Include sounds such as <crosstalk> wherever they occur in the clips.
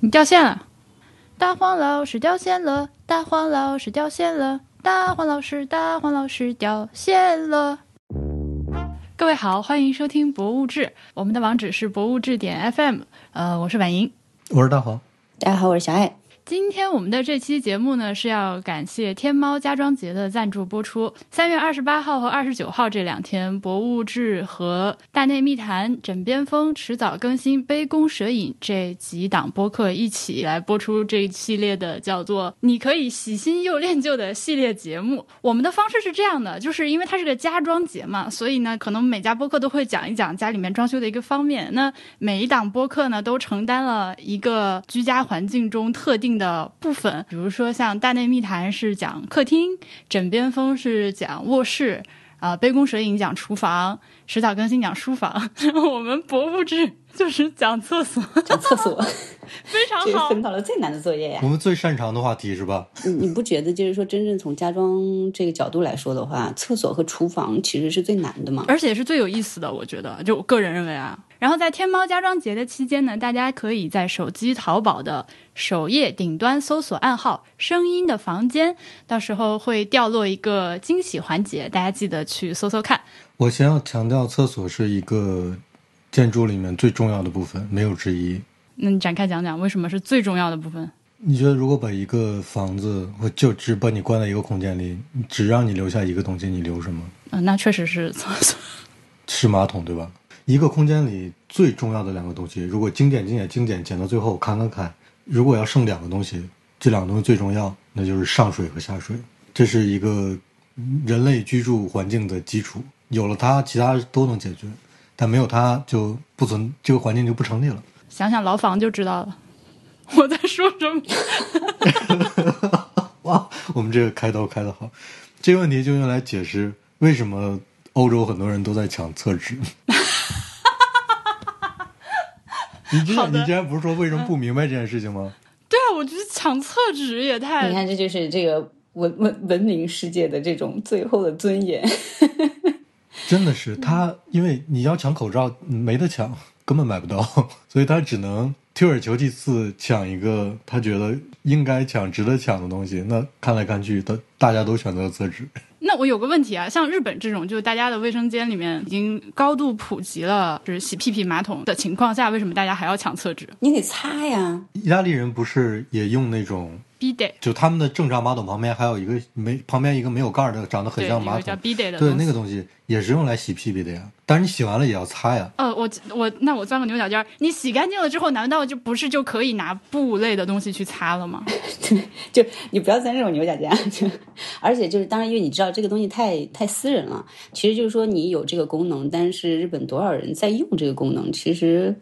你掉线了，大黄老师掉线了，大黄老师掉线了，大黄老师，大黄老师掉线了。各位好，欢迎收听《博物志》，我们的网址是博物志点 FM。呃，我是婉莹，我是大黄，大家好，我是小爱。今天我们的这期节目呢，是要感谢天猫家装节的赞助播出。三月二十八号和二十九号这两天，博物志和大内密谈、枕边风迟早更新、杯弓蛇影这几档播客一起来播出这一系列的叫做“你可以喜新又恋旧”的系列节目。我们的方式是这样的，就是因为它是个家装节嘛，所以呢，可能每家播客都会讲一讲家里面装修的一个方面。那每一档播客呢，都承担了一个居家环境中特定的部分，比如说像大内密谈是讲客厅，枕边风是讲卧室，啊、杯弓蛇影讲厨房，迟早更新讲书房，然 <laughs> 后我们博物志就是讲厕所，讲厕所，<laughs> 非常好这个分。到了最难的作业呀我。们最擅长的话题是吧？你你不觉得就是说，真正从家装这个角度来说的话，厕所和厨房其实是最难的嘛？而且是最有意思的，我觉得，就我个人认为啊。然后在天猫家装节的期间呢，大家可以在手机淘宝的首页顶端搜索暗号“声音的房间”，到时候会掉落一个惊喜环节，大家记得去搜搜看。我先要强调，厕所是一个建筑里面最重要的部分，没有之一。那你展开讲讲为什么是最重要的部分？你觉得如果把一个房子，或就只把你关在一个空间里，只让你留下一个东西，你留什么？嗯、那确实是厕所。是马桶，对吧？一个空间里最重要的两个东西，如果精简、精简、精简，减到最后砍砍砍，如果要剩两个东西，这两个东西最重要，那就是上水和下水。这是一个人类居住环境的基础，有了它，其他都能解决，但没有它就不存，这个环境就不成立了。想想牢房就知道了。我在说什么？<laughs> 哇，我们这个开头开得好，这个问题就用来解释为什么欧洲很多人都在抢厕纸。<laughs> 你之前你之前不是说为什么不明白这件事情吗？对啊，我觉得抢厕纸也太你看，这就是这个文文文明世界的这种最后的尊严。<laughs> 真的是他，因为你要抢口罩没得抢，根本买不到，<laughs> 所以他只能退而求其次抢一个他觉得应该抢、值得抢的东西。那看来看去，他大家都选择了厕纸。那我有个问题啊，像日本这种，就大家的卫生间里面已经高度普及了，就是洗屁屁马桶的情况下，为什么大家还要抢厕纸？你得擦呀，意大利人不是也用那种，？bidet，就他们的正常马桶旁边还有一个没旁边一个没有盖儿的，长得很，像马桶。对，那个东西也是用来洗屁屁的呀。但是你洗完了也要擦呀。呃，我我那我钻个牛角尖儿，你洗干净了之后，难道就不是就可以拿布类的东西去擦了吗？<laughs> 就你不要钻这种牛角尖。而且就是，当然，因为你知道这个东西太太私人了。其实就是说，你有这个功能，但是日本多少人在用这个功能，其实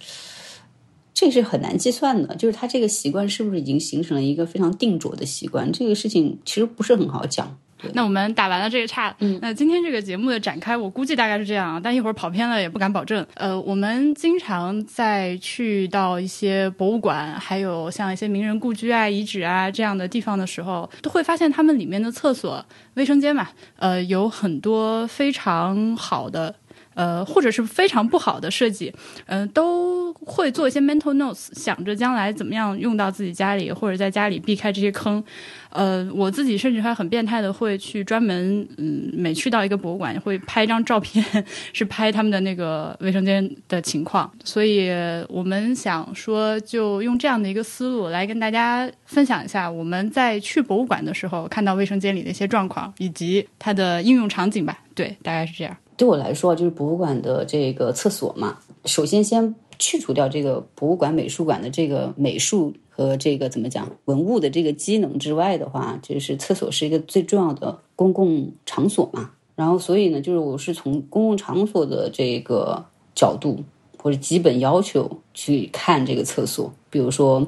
这是很难计算的。就是他这个习惯是不是已经形成了一个非常定着的习惯，这个事情其实不是很好讲。那我们打完了这个岔，嗯，那今天这个节目的展开，我估计大概是这样，但一会儿跑偏了也不敢保证。呃，我们经常在去到一些博物馆，还有像一些名人故居啊、遗址啊这样的地方的时候，都会发现他们里面的厕所、卫生间嘛，呃，有很多非常好的。呃，或者是非常不好的设计，嗯、都会做一些 mental notes，想着将来怎么样用到自己家里，或者在家里避开这些坑。呃，我自己甚至还很变态的会去专门，嗯，每去到一个博物馆会拍一张照片，<laughs> 是拍他们的那个卫生间的情况。所以我们想说，就用这样的一个思路来跟大家分享一下我们在去博物馆的时候看到卫生间里的一些状况，以及它的应用场景吧。对，大概是这样。对我来说，就是博物馆的这个厕所嘛，首先先去除掉这个博物馆、美术馆的这个美术和这个怎么讲文物的这个机能之外的话，就是厕所是一个最重要的公共场所嘛。然后，所以呢，就是我是从公共场所的这个角度或者基本要求去看这个厕所，比如说，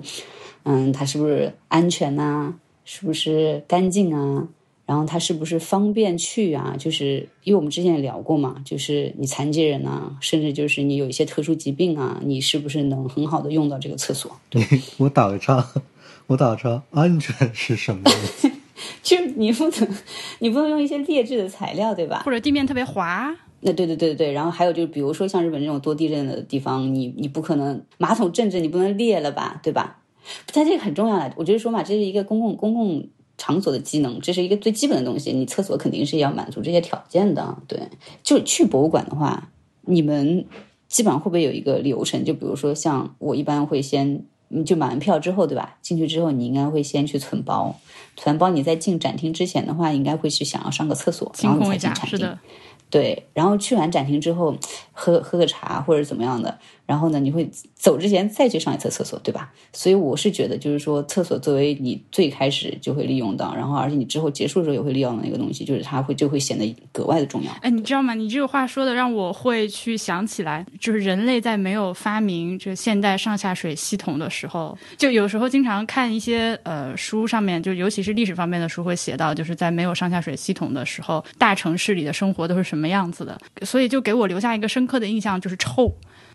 嗯，它是不是安全呐、是不是干净啊？然后它是不是方便去啊？就是因为我们之前也聊过嘛，就是你残疾人啊，甚至就是你有一些特殊疾病啊，你是不是能很好的用到这个厕所？对 <laughs> 我打个岔，我打个岔，安全是什么意思？<laughs> 就你不能，你不能用一些劣质的材料，对吧？或者地面特别滑，那对对对对对，然后还有就是，比如说像日本这种多地震的地方，你你不可能马桶震震，你不能裂了吧，对吧？它这个很重要的，我就是说嘛，这是一个公共公共场所的机能，这是一个最基本的东西。你厕所肯定是要满足这些条件的。对，就去博物馆的话，你们基本上会不会有一个流程？就比如说，像我一般会先就买完票之后，对吧？进去之后，你应该会先去存包，存包。你在进展厅之前的话，应该会去想要上个厕所，然后才进展厅。对，然后去完展厅之后，喝喝个茶或者怎么样的。然后呢，你会走之前再去上一次厕所，对吧？所以我是觉得，就是说，厕所作为你最开始就会利用到，然后而且你之后结束的时候也会利用的那个东西，就是它会就会显得格外的重要。哎，你知道吗？你这个话说的让我会去想起来，就是人类在没有发明这现代上下水系统的时候，就有时候经常看一些呃书上面，就尤其是历史方面的书会写到，就是在没有上下水系统的时候，大城市里的生活都是什么样子的。所以就给我留下一个深刻的印象，就是臭。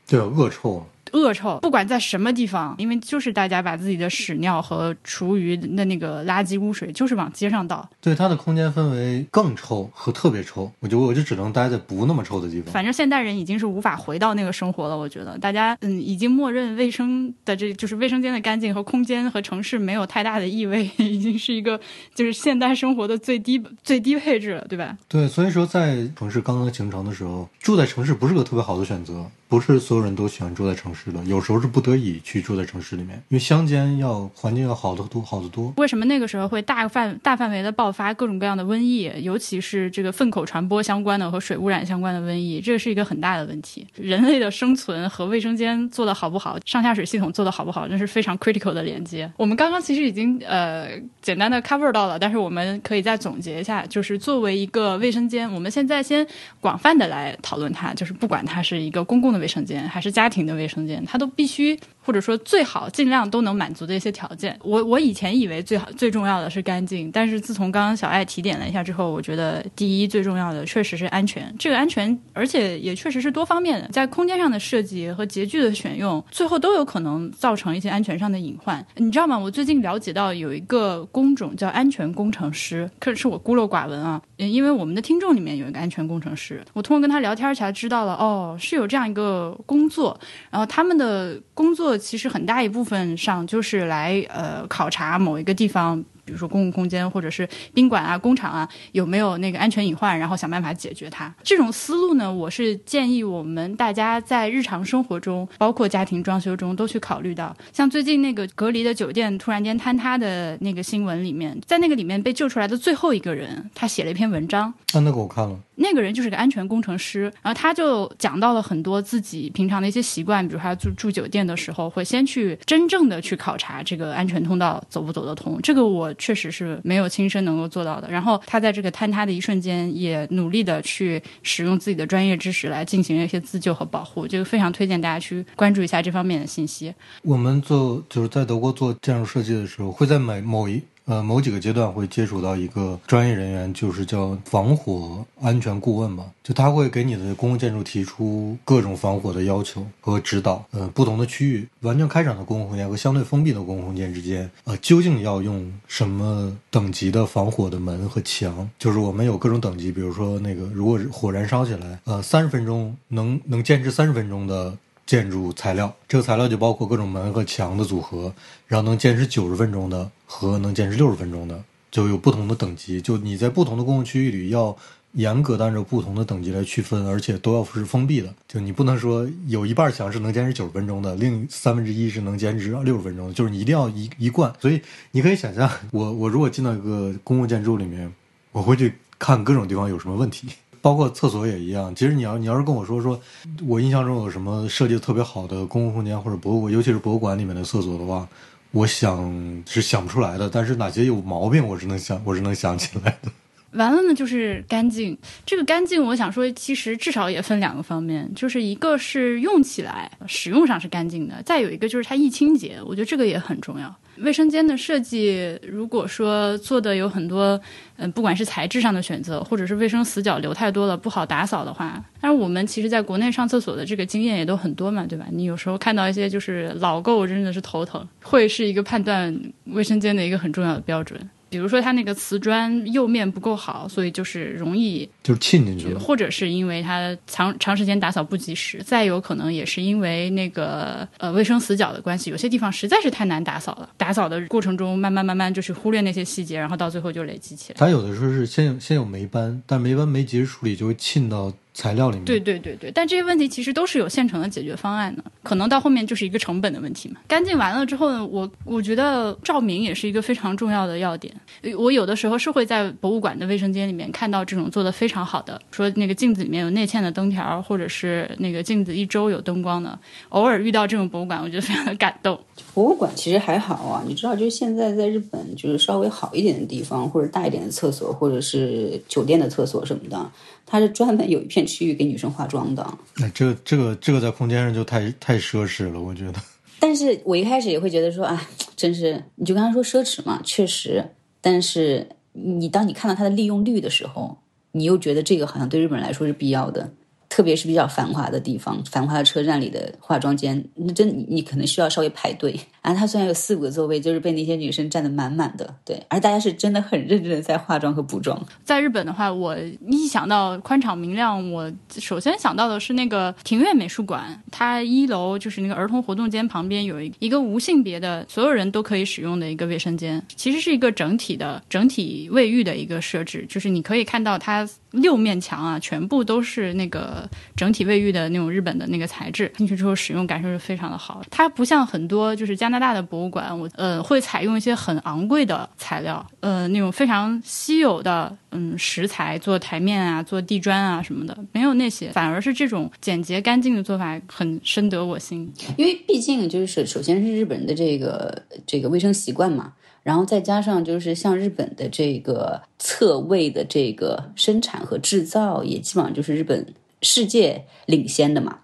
对，恶臭。恶臭，不管在什么地方，因为就是大家把自己的屎尿和厨余的那个垃圾污水，就是往街上倒。对，它的空间氛围更臭和特别臭，我就我就只能待在不那么臭的地方。反正现代人已经是无法回到那个生活了，我觉得大家嗯已经默认卫生的这就是卫生间的干净和空间和城市没有太大的异味，已经是一个就是现代生活的最低 <laughs> 最低配置了，对吧？对，所以说在城市刚刚形成的时候，住在城市不是个特别好的选择。不是所有人都喜欢住在城市的，有时候是不得已去住在城市里面，因为乡间要环境要好得多，好得多。为什么那个时候会大范大范围的爆发各种各样的瘟疫，尤其是这个粪口传播相关的和水污染相关的瘟疫，这是一个很大的问题。人类的生存和卫生间做的好不好，上下水系统做的好不好，那是非常 critical 的连接。我们刚刚其实已经呃简单的 cover 到了，但是我们可以再总结一下，就是作为一个卫生间，我们现在先广泛的来讨论它，就是不管它是一个公共的。卫生间还是家庭的卫生间，他都必须。或者说最好尽量都能满足的一些条件。我我以前以为最好最重要的是干净，但是自从刚刚小爱提点了一下之后，我觉得第一最重要的确实是安全。这个安全，而且也确实是多方面的，在空间上的设计和洁具的选用，最后都有可能造成一些安全上的隐患。你知道吗？我最近了解到有一个工种叫安全工程师，可是我孤陋寡闻啊。因为我们的听众里面有一个安全工程师，我通过跟他聊天才知道了，哦，是有这样一个工作，然后他们的工作。其实很大一部分上就是来呃考察某一个地方。比如说公共空间或者是宾馆啊、工厂啊，有没有那个安全隐患，然后想办法解决它。这种思路呢，我是建议我们大家在日常生活中，包括家庭装修中都去考虑到。像最近那个隔离的酒店突然间坍塌的那个新闻里面，在那个里面被救出来的最后一个人，他写了一篇文章。那那个我看了。那个人就是个安全工程师，然后他就讲到了很多自己平常的一些习惯，比如他住住酒店的时候，会先去真正的去考察这个安全通道走不走得通。这个我。确实是没有亲身能够做到的。然后他在这个坍塌的一瞬间，也努力的去使用自己的专业知识来进行一些自救和保护。就非常推荐大家去关注一下这方面的信息。我们做就是在德国做建筑设计的时候，会在每某一。呃，某几个阶段会接触到一个专业人员，就是叫防火安全顾问吧。就他会给你的公共建筑提出各种防火的要求和指导。呃，不同的区域，完全开敞的公共空间和相对封闭的公共空间之间，呃，究竟要用什么等级的防火的门和墙？就是我们有各种等级，比如说那个，如果火燃烧起来，呃，三十分钟能能坚持三十分钟的。建筑材料，这个材料就包括各种门和墙的组合，然后能坚持九十分钟的和能坚持六十分钟的，就有不同的等级。就你在不同的公共区域里，要严格的按照不同的等级来区分，而且都要是封闭的。就你不能说有一半墙是能坚持九十分钟的，另三分之一是能坚持六十分钟的，就是你一定要一一贯。所以你可以想象，我我如果进到一个公共建筑里面，我会去看各种地方有什么问题。包括厕所也一样。其实你要你要是跟我说说，我印象中有什么设计的特别好的公共空间或者博物，尤其是博物馆里面的厕所的话，我想是想不出来的。但是哪些有毛病，我是能想我是能想起来的。完了呢，就是干净。这个干净，我想说，其实至少也分两个方面，就是一个是用起来、使用上是干净的，再有一个就是它易清洁。我觉得这个也很重要。卫生间的设计，如果说做的有很多，嗯，不管是材质上的选择，或者是卫生死角留太多了不好打扫的话，但是我们其实在国内上厕所的这个经验也都很多嘛，对吧？你有时候看到一些就是老垢，真的是头疼，会是一个判断卫生间的一个很重要的标准。比如说它那个瓷砖釉面不够好，所以就是容易就是沁进去了。或者是因为它长长时间打扫不及时，再有可能也是因为那个呃卫生死角的关系，有些地方实在是太难打扫了。打扫的过程中，慢慢慢慢就是忽略那些细节，然后到最后就累积起来。它有的时候是先有先有霉斑，但霉斑没及时处理，就会沁到。材料里面，对对对对，但这些问题其实都是有现成的解决方案的，可能到后面就是一个成本的问题嘛。干净完了之后呢，我我觉得照明也是一个非常重要的要点。我有的时候是会在博物馆的卫生间里面看到这种做的非常好的，说那个镜子里面有内嵌的灯条，或者是那个镜子一周有灯光的。偶尔遇到这种博物馆，我觉得非常的感动。博物馆其实还好啊，你知道，就是现在在日本，就是稍微好一点的地方，或者大一点的厕所，或者是酒店的厕所什么的。它是专门有一片区域给女生化妆的。那这个这个这个在空间上就太太奢侈了，我觉得。<laughs> 但是我一开始也会觉得说，啊，真是你就刚才说奢侈嘛，确实。但是你当你看到它的利用率的时候，你又觉得这个好像对日本人来说是必要的。特别是比较繁华的地方，繁华的车站里的化妆间，那真你可能需要稍微排队。<laughs> 啊，它虽然有四五个座位，就是被那些女生占得满满的。对，而大家是真的很认真的在化妆和补妆。在日本的话，我一想到宽敞明亮，我首先想到的是那个庭院美术馆。它一楼就是那个儿童活动间旁边有一一个无性别的所有人都可以使用的一个卫生间，其实是一个整体的整体卫浴的一个设置，就是你可以看到它六面墙啊，全部都是那个。整体卫浴的那种日本的那个材质进去之后使用感受是非常的好。它不像很多就是加拿大的博物馆，我呃会采用一些很昂贵的材料，呃那种非常稀有的嗯石材做台面啊、做地砖啊什么的，没有那些，反而是这种简洁干净的做法很深得我心。因为毕竟就是首先是日本人的这个这个卫生习惯嘛。然后再加上就是像日本的这个侧位的这个生产和制造，也基本上就是日本世界领先的嘛。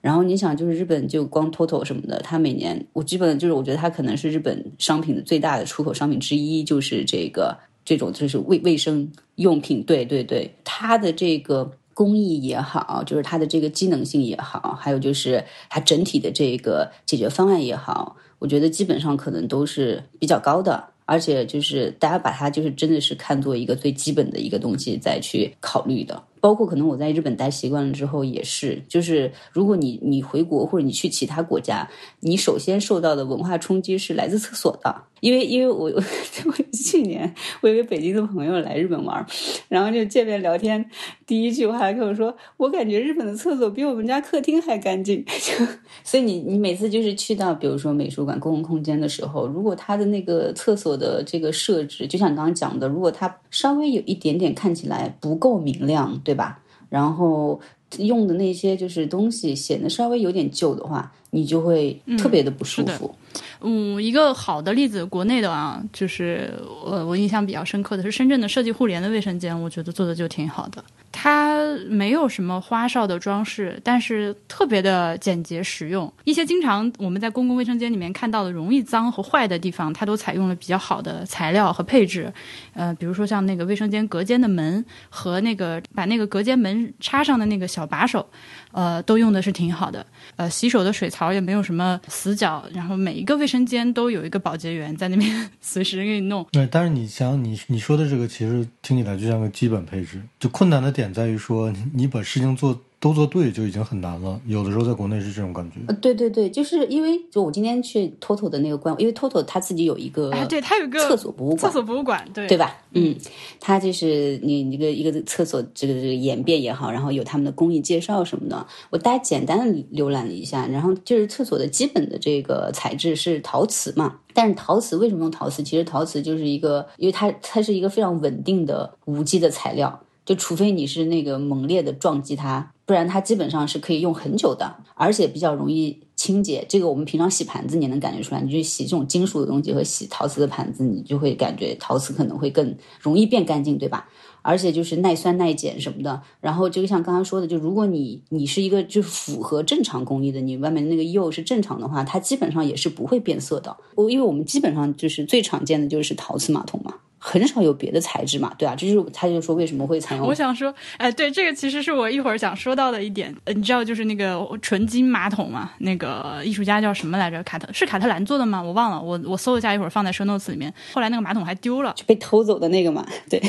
然后你想，就是日本就光 TOTO 什么的，它每年我基本就是我觉得它可能是日本商品的最大的出口商品之一，就是这个这种就是卫卫生用品。对对对，它的这个工艺也好，就是它的这个机能性也好，还有就是它整体的这个解决方案也好。我觉得基本上可能都是比较高的，而且就是大家把它就是真的是看作一个最基本的一个东西再去考虑的。包括可能我在日本待习惯了之后也是，就是如果你你回国或者你去其他国家，你首先受到的文化冲击是来自厕所的。因为因为我 <laughs> 我去年我有个北京的朋友来日本玩，然后就见面聊天，第一句话跟我说，我感觉日本的厕所比我们家客厅还干净。<laughs> 就所以你你每次就是去到比如说美术馆公共空间的时候，如果它的那个厕所的这个设置，就像刚刚讲的，如果它稍微有一点点看起来不够明亮。吧？然后用的那些就是东西显得稍微有点旧的话，你就会特别的不舒服。嗯，一个好的例子，国内的啊，就是我我印象比较深刻的是深圳的设计互联的卫生间，我觉得做的就挺好的。它没有什么花哨的装饰，但是特别的简洁实用。一些经常我们在公共卫生间里面看到的容易脏和坏的地方，它都采用了比较好的材料和配置。呃，比如说像那个卫生间隔间的门和那个把那个隔间门插上的那个小把手。呃，都用的是挺好的。呃，洗手的水槽也没有什么死角，然后每一个卫生间都有一个保洁员在那边 <laughs> 随时给你弄。对，但是你想，你你说的这个其实听起来就像个基本配置。就困难的点在于说，你把事情做。都做对就已经很难了，有的时候在国内是这种感觉。呃，对对对，就是因为就我今天去 TOTO 的那个官，因为 TOTO 他自己有一个，哎，对他有个厕所博物馆，厕所博物馆，对对吧？嗯，他就是你一个一个厕所这个这个演变也好，然后有他们的工艺介绍什么的，我大家简单的浏览了一下，然后就是厕所的基本的这个材质是陶瓷嘛，但是陶瓷为什么用陶瓷？其实陶瓷就是一个，因为它它是一个非常稳定的无机的材料。就除非你是那个猛烈的撞击它，不然它基本上是可以用很久的，而且比较容易清洁。这个我们平常洗盘子，你能感觉出来。你去洗这种金属的东西和洗陶瓷的盘子，你就会感觉陶瓷可能会更容易变干净，对吧？而且就是耐酸耐碱什么的。然后就像刚刚说的，就如果你你是一个就是符合正常工艺的，你外面那个釉是正常的话，它基本上也是不会变色的。我因为我们基本上就是最常见的就是陶瓷马桶嘛。很少有别的材质嘛，对啊，这就是他就说为什么会采用。我想说，哎，对，这个其实是我一会儿想说到的一点。呃，你知道，就是那个纯金马桶嘛，那个艺术家叫什么来着？卡特是卡特兰做的吗？我忘了，我我搜一下，一会儿放在 show notes 里面。后来那个马桶还丢了，就被偷走的那个嘛，对。<laughs>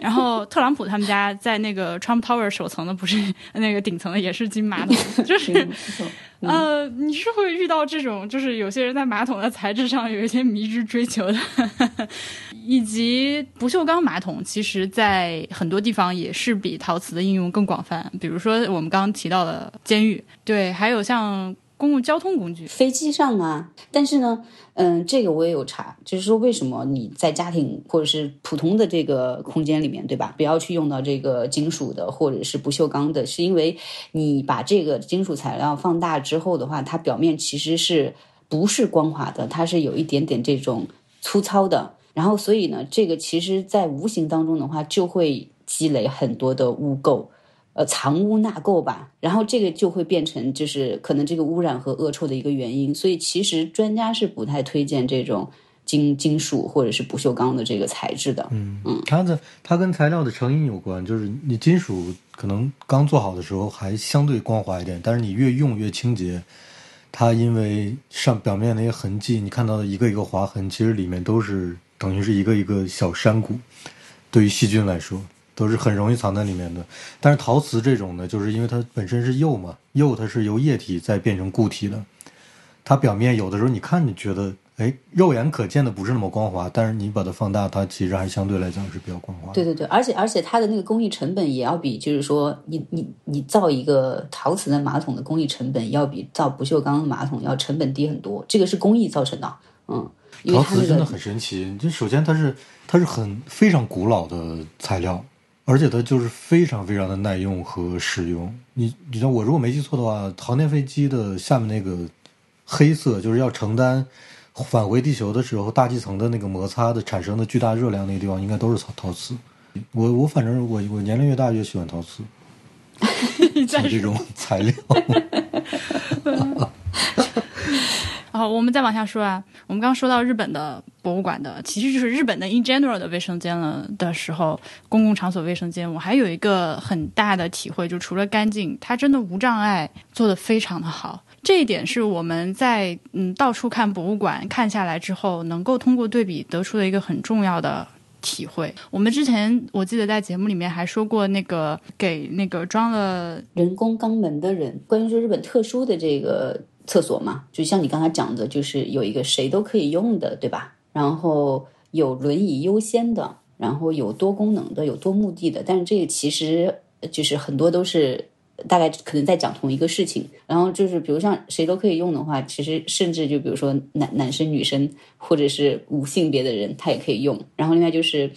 然后特朗普他们家在那个 Trump Tower 首层的不是那个顶层的也是金马桶，就 <laughs> 是呃，你是会遇到这种，就是有些人在马桶的材质上有一些迷之追求的，以及不锈钢马桶，其实在很多地方也是比陶瓷的应用更广泛，比如说我们刚刚提到的监狱，对，还有像。公共交通工具，飞机上啊，但是呢，嗯，这个我也有查，就是说为什么你在家庭或者是普通的这个空间里面，对吧？不要去用到这个金属的或者是不锈钢的，是因为你把这个金属材料放大之后的话，它表面其实是不是光滑的，它是有一点点这种粗糙的，然后所以呢，这个其实在无形当中的话，就会积累很多的污垢。呃，藏污纳垢吧，然后这个就会变成就是可能这个污染和恶臭的一个原因，所以其实专家是不太推荐这种金金属或者是不锈钢的这个材质的。嗯嗯，它的它跟材料的成因有关，就是你金属可能刚做好的时候还相对光滑一点，但是你越用越清洁，它因为上表面那些痕迹，你看到的一个一个划痕，其实里面都是等于是一个一个小山谷，对于细菌来说。都是很容易藏在里面的，但是陶瓷这种呢，就是因为它本身是釉嘛，釉它是由液体再变成固体的，它表面有的时候你看你觉得，哎，肉眼可见的不是那么光滑，但是你把它放大，它其实还相对来讲是比较光滑。对对对，而且而且它的那个工艺成本也要比，就是说你你你造一个陶瓷的马桶的工艺成本要比造不锈钢的马桶要成本低很多，这个是工艺造成的，嗯。陶瓷真的很神奇，就首先它是它是很非常古老的材料。而且它就是非常非常的耐用和实用。你你像我如果没记错的话，航天飞机的下面那个黑色，就是要承担返回地球的时候大气层的那个摩擦的产生的巨大热量那个地方，应该都是陶陶瓷。我我反正我我年龄越大越喜欢陶瓷，<laughs> 像这种材料。<laughs> 好，我们再往下说啊。我们刚说到日本的博物馆的，其实就是日本的 in general 的卫生间了的时候，公共场所卫生间，我还有一个很大的体会，就除了干净，它真的无障碍做的非常的好。这一点是我们在嗯到处看博物馆看下来之后，能够通过对比得出的一个很重要的体会。我们之前我记得在节目里面还说过，那个给那个装了人工肛门的人，关于说日本特殊的这个。厕所嘛，就像你刚才讲的，就是有一个谁都可以用的，对吧？然后有轮椅优先的，然后有多功能的，有多目的的。但是这个其实就是很多都是大概可能在讲同一个事情。然后就是比如像谁都可以用的话，其实甚至就比如说男男生、女生或者是无性别的人，他也可以用。然后另外就是。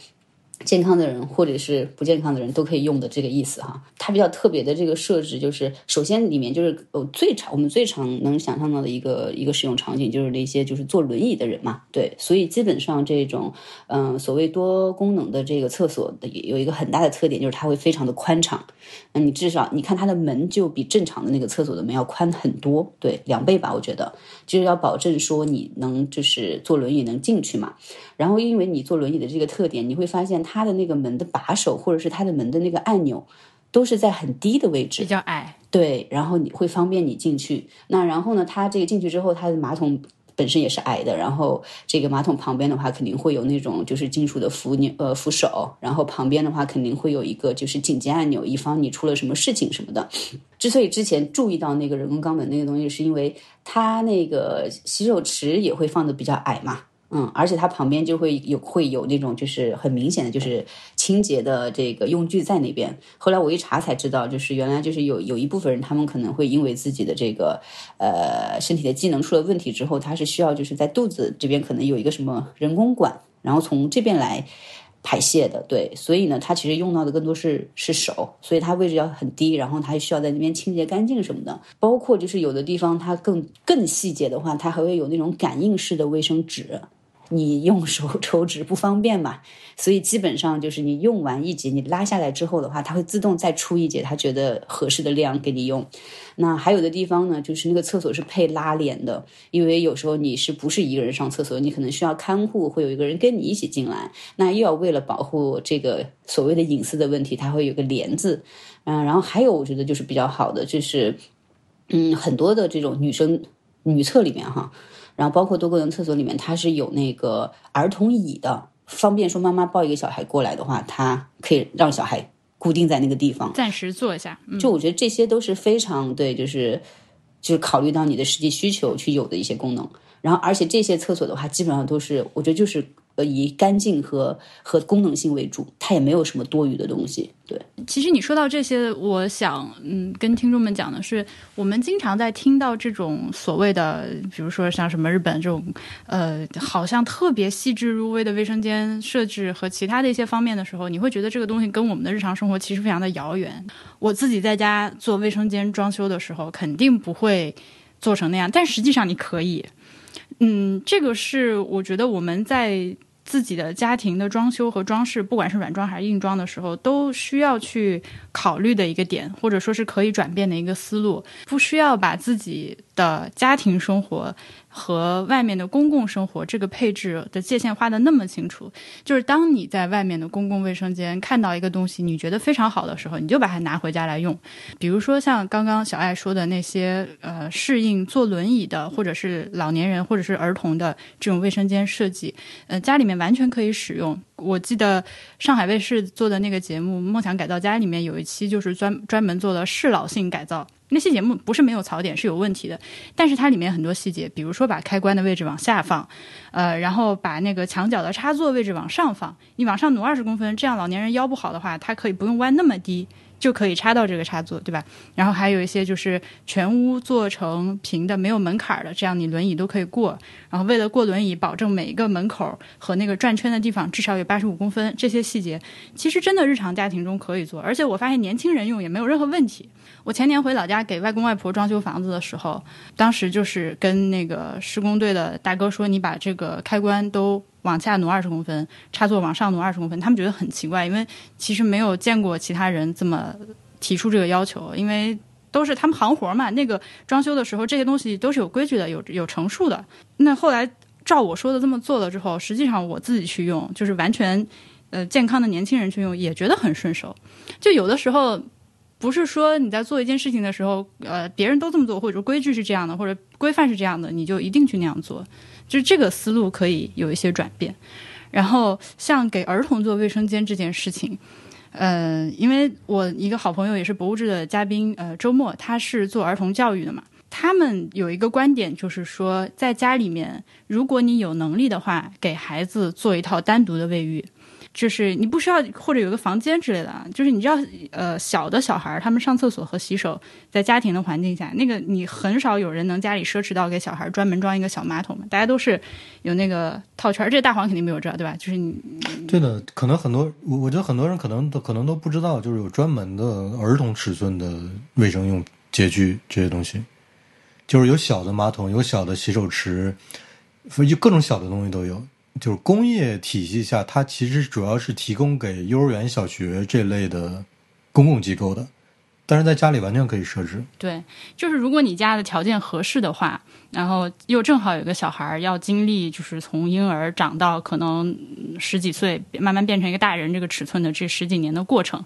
健康的人或者是不健康的人都可以用的这个意思哈，它比较特别的这个设置就是，首先里面就是呃最常我们最常能想象到的一个一个使用场景就是那些就是坐轮椅的人嘛，对，所以基本上这种嗯所谓多功能的这个厕所的有一个很大的特点就是它会非常的宽敞，那你至少你看它的门就比正常的那个厕所的门要宽很多，对，两倍吧，我觉得。就是要保证说你能就是坐轮椅能进去嘛，然后因为你坐轮椅的这个特点，你会发现它。的那个门的把手，或者是它的门的那个按钮，都是在很低的位置，比较矮。对，然后你会方便你进去。那然后呢，它这个进去之后，它的马桶本身也是矮的。然后这个马桶旁边的话，肯定会有那种就是金属的扶钮呃扶手。然后旁边的话，肯定会有一个就是紧急按钮，以防你出了什么事情什么的。之所以之前注意到那个人工肛门那个东西，是因为它那个洗手池也会放的比较矮嘛。嗯，而且它旁边就会有会有那种就是很明显的就是清洁的这个用具在那边。后来我一查才知道，就是原来就是有有一部分人，他们可能会因为自己的这个呃身体的机能出了问题之后，他是需要就是在肚子这边可能有一个什么人工管，然后从这边来排泄的。对，所以呢，它其实用到的更多是是手，所以它位置要很低，然后它还需要在那边清洁干净什么的。包括就是有的地方它更更细节的话，它还会有那种感应式的卫生纸。你用手抽纸不方便嘛，所以基本上就是你用完一节，你拉下来之后的话，它会自动再出一节，它觉得合适的量给你用。那还有的地方呢，就是那个厕所是配拉帘的，因为有时候你是不是一个人上厕所，你可能需要看护，会有一个人跟你一起进来，那又要为了保护这个所谓的隐私的问题，它会有个帘子。嗯，然后还有我觉得就是比较好的，就是嗯，很多的这种女生女厕里面哈。然后包括多功能厕所里面，它是有那个儿童椅的，方便说妈妈抱一个小孩过来的话，它可以让小孩固定在那个地方，暂时坐一下。就我觉得这些都是非常对，就是就是考虑到你的实际需求去有的一些功能。然后而且这些厕所的话，基本上都是我觉得就是。呃，以干净和和功能性为主，它也没有什么多余的东西。对，其实你说到这些，我想嗯，跟听众们讲的是，我们经常在听到这种所谓的，比如说像什么日本这种，呃，好像特别细致入微的卫生间设置和其他的一些方面的时候，你会觉得这个东西跟我们的日常生活其实非常的遥远。我自己在家做卫生间装修的时候，肯定不会做成那样，但实际上你可以。嗯，这个是我觉得我们在自己的家庭的装修和装饰，不管是软装还是硬装的时候，都需要去考虑的一个点，或者说是可以转变的一个思路，不需要把自己的家庭生活。和外面的公共生活这个配置的界限画的那么清楚，就是当你在外面的公共卫生间看到一个东西，你觉得非常好的时候，你就把它拿回家来用。比如说像刚刚小爱说的那些，呃，适应坐轮椅的，或者是老年人或者是儿童的这种卫生间设计，呃，家里面完全可以使用。我记得上海卫视做的那个节目《梦想改造家》里面有一期就是专专门做了适老性改造。那些节目不是没有槽点，是有问题的。但是它里面很多细节，比如说把开关的位置往下放，呃，然后把那个墙角的插座位置往上放，你往上挪二十公分，这样老年人腰不好的话，他可以不用弯那么低。就可以插到这个插座，对吧？然后还有一些就是全屋做成平的，没有门槛的，这样你轮椅都可以过。然后为了过轮椅，保证每一个门口和那个转圈的地方至少有八十五公分，这些细节其实真的日常家庭中可以做。而且我发现年轻人用也没有任何问题。我前年回老家给外公外婆装修房子的时候，当时就是跟那个施工队的大哥说：“你把这个开关都。”往下挪二十公分，插座往上挪二十公分，他们觉得很奇怪，因为其实没有见过其他人这么提出这个要求，因为都是他们行活嘛。那个装修的时候，这些东西都是有规矩的，有有成数的。那后来照我说的这么做了之后，实际上我自己去用，就是完全呃健康的年轻人去用，也觉得很顺手。就有的时候不是说你在做一件事情的时候，呃，别人都这么做，或者说规矩是这样的，或者规范是这样的，你就一定去那样做。就是这个思路可以有一些转变，然后像给儿童做卫生间这件事情，呃，因为我一个好朋友也是博物志的嘉宾，呃，周末他是做儿童教育的嘛，他们有一个观点就是说，在家里面，如果你有能力的话，给孩子做一套单独的卫浴。就是你不需要或者有个房间之类的，就是你知道，呃，小的小孩他们上厕所和洗手，在家庭的环境下，那个你很少有人能家里奢侈到给小孩专门装一个小马桶嘛，大家都是有那个套圈，这大黄肯定没有这，对吧？就是你对的，可能很多我我觉得很多人可能都可能都不知道，就是有专门的儿童尺寸的卫生用洁具这些东西，就是有小的马桶，有小的洗手池，就各种小的东西都有。就是工业体系下，它其实主要是提供给幼儿园、小学这类的公共机构的。但是在家里完全可以设置。对，就是如果你家的条件合适的话，然后又正好有个小孩儿要经历，就是从婴儿长到可能十几岁，慢慢变成一个大人这个尺寸的这十几年的过程，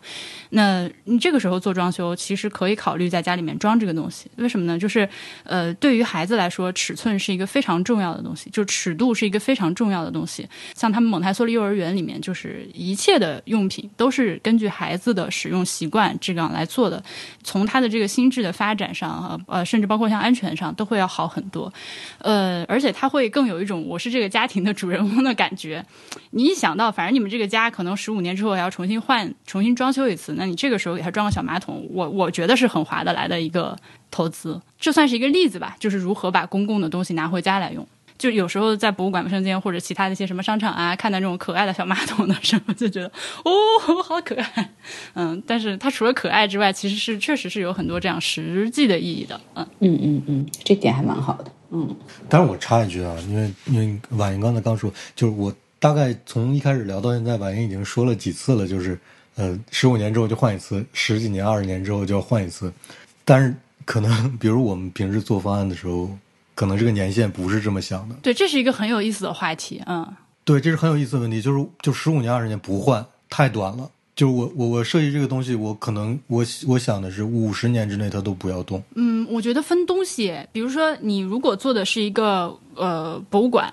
那你这个时候做装修，其实可以考虑在家里面装这个东西。为什么呢？就是呃，对于孩子来说，尺寸是一个非常重要的东西，就尺度是一个非常重要的东西。像他们蒙台梭利幼儿园里面，就是一切的用品都是根据孩子的使用习惯这样来做的。从他的这个心智的发展上，呃，甚至包括像安全上，都会要好很多，多呃，而且他会更有一种我是这个家庭的主人翁的感觉。你一想到，反正你们这个家可能十五年之后还要重新换、重新装修一次，那你这个时候给他装个小马桶，我我觉得是很划得来的一个投资。这算是一个例子吧，就是如何把公共的东西拿回家来用。就有时候在博物馆卫生间或者其他的一些什么商场啊，看到这种可爱的小马桶的时候，就觉得哦，好可爱。嗯，但是它除了可爱之外，其实是确实是有很多这样实际的意义的。嗯嗯嗯嗯，这点还蛮好的。嗯，但是我插一句啊，因为因为婉莹刚才刚说，就是我大概从一开始聊到现在，婉莹已经说了几次了，就是呃，十五年之后就换一次，十几年、二十年之后就要换一次。但是可能，比如我们平时做方案的时候，可能这个年限不是这么想的。对，这是一个很有意思的话题。嗯，对，这是很有意思的问题，就是就十五年、二十年不换太短了。就是我我我设计这个东西，我可能我我想的是五十年之内它都不要动。嗯，我觉得分东西，比如说你如果做的是一个呃博物馆，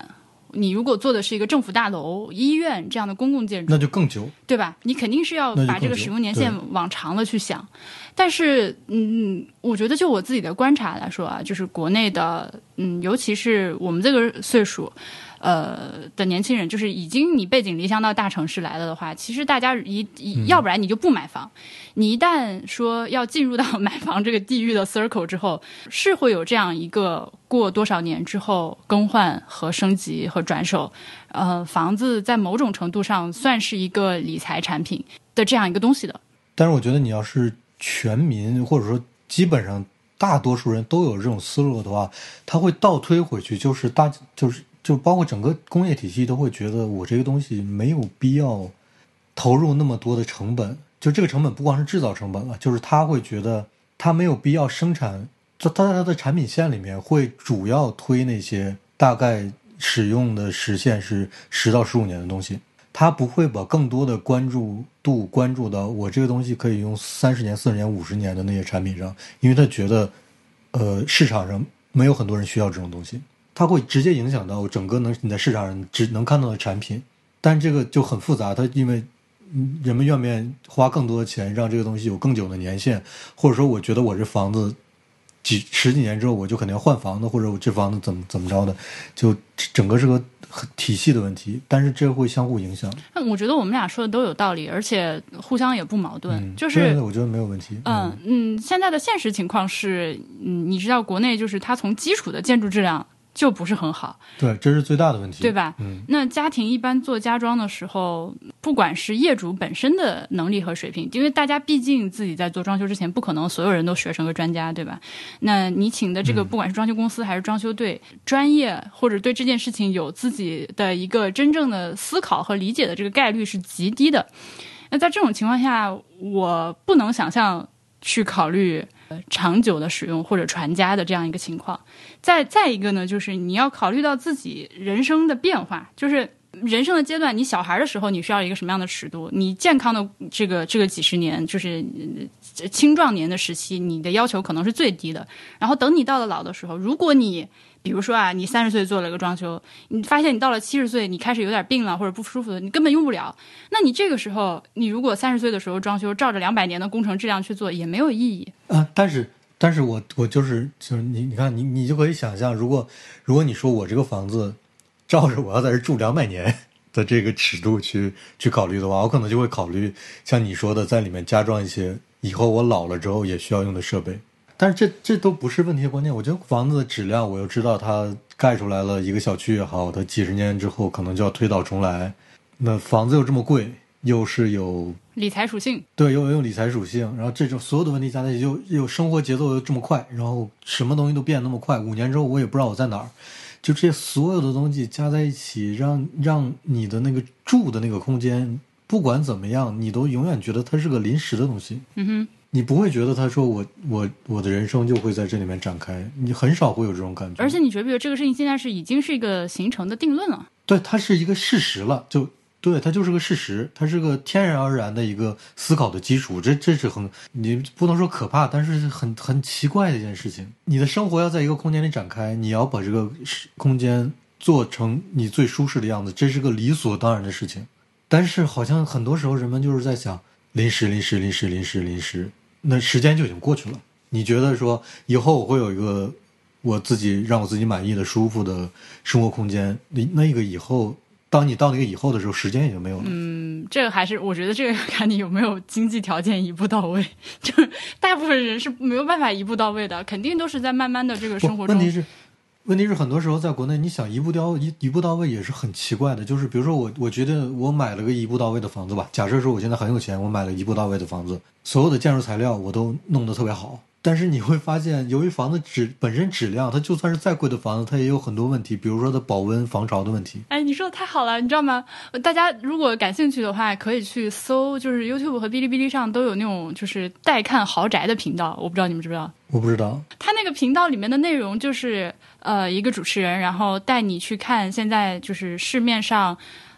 你如果做的是一个政府大楼、医院这样的公共建筑，那就更久，对吧？你肯定是要把这个使用年限往长了去想。但是，嗯，我觉得就我自己的观察来说啊，就是国内的，嗯，尤其是我们这个岁数。呃的年轻人，就是已经你背井离乡到大城市来了的话，其实大家一一要不然你就不买房，你一旦说要进入到买房这个地域的 circle 之后，是会有这样一个过多少年之后更换和升级和转手，呃，房子在某种程度上算是一个理财产品的这样一个东西的。但是我觉得你要是全民或者说基本上大多数人都有这种思路的话，他会倒推回去，就是大就是。就包括整个工业体系都会觉得我这个东西没有必要投入那么多的成本，就这个成本不光是制造成本了，就是他会觉得他没有必要生产，就他在他的产品线里面会主要推那些大概使用的时限是十到十五年的东西，他不会把更多的关注度关注到我这个东西可以用三十年、四十年、五十年的那些产品上，因为他觉得，呃，市场上没有很多人需要这种东西。它会直接影响到整个能你在市场上只能看到的产品，但这个就很复杂。它因为人们愿不愿意花更多的钱让这个东西有更久的年限，或者说我觉得我这房子几十几年之后我就肯定要换房子，或者我这房子怎么怎么着的，就整个是个体系的问题。但是这会相互影响。那我觉得我们俩说的都有道理，而且互相也不矛盾。就是我觉得没有问题。嗯嗯，现在的现实情况是，嗯，你知道国内就是它从基础的建筑质量。就不是很好，对，这是最大的问题，对吧？嗯，那家庭一般做家装的时候，不管是业主本身的能力和水平，因为大家毕竟自己在做装修之前，不可能所有人都学成个专家，对吧？那你请的这个，不管是装修公司还是装修队，专业或者对这件事情有自己的一个真正的思考和理解的这个概率是极低的。那在这种情况下，我不能想象去考虑。长久的使用或者传家的这样一个情况，再再一个呢，就是你要考虑到自己人生的变化，就是人生的阶段。你小孩的时候，你需要一个什么样的尺度？你健康的这个这个几十年，就是青壮年的时期，你的要求可能是最低的。然后等你到了老的时候，如果你比如说啊，你三十岁做了个装修，你发现你到了七十岁，你开始有点病了或者不舒服的，你根本用不了。那你这个时候，你如果三十岁的时候装修，照着两百年的工程质量去做，也没有意义。啊，但是，但是我我就是就是你，你看你你就可以想象，如果如果你说我这个房子，照着我要在这住两百年的这个尺度去去考虑的话，我可能就会考虑像你说的，在里面加装一些以后我老了之后也需要用的设备。但是这这都不是问题的关键。我觉得房子的质量，我又知道它盖出来了一个小区也好，它几十年之后可能就要推倒重来。那房子又这么贵，又是有理财属性，对，又有理财属性。然后这种所有的问题加在一起，又又生活节奏又这么快，然后什么东西都变那么快。五年之后我也不知道我在哪儿。就这些所有的东西加在一起，让让你的那个住的那个空间，不管怎么样，你都永远觉得它是个临时的东西。嗯哼。你不会觉得他说我我我的人生就会在这里面展开，你很少会有这种感觉。而且你觉不觉得这个事情现在是已经是一个形成的定论了？对，它是一个事实了，就对，它就是个事实，它是个天然而然的一个思考的基础。这这是很你不能说可怕，但是很很奇怪的一件事情。你的生活要在一个空间里展开，你要把这个空间做成你最舒适的样子，这是个理所当然的事情。但是好像很多时候人们就是在想临时临时临时临时临时。那时间就已经过去了。你觉得说以后我会有一个我自己让我自己满意的、舒服的生活空间？那那个以后，当你到那个以后的时候，时间已经没有了。嗯，这个还是我觉得这个要看你有没有经济条件一步到位。<laughs> 就是大部分人是没有办法一步到位的，肯定都是在慢慢的这个生活中。问题是，问题是很多时候在国内，你想一步到一一步到位也是很奇怪的。就是比如说我，我觉得我买了个一步到位的房子吧。假设说我现在很有钱，我买了一步到位的房子，所有的建筑材料我都弄得特别好。但是你会发现，由于房子质本身质量，它就算是再贵的房子，它也有很多问题，比如说它保温防潮的问题。哎，你说的太好了，你知道吗？大家如果感兴趣的话，可以去搜，就是 YouTube 和哔哩哔哩上都有那种就是带看豪宅的频道，我不知道你们知不知道？我不知道。他那个频道里面的内容就是呃一个主持人，然后带你去看现在就是市面上。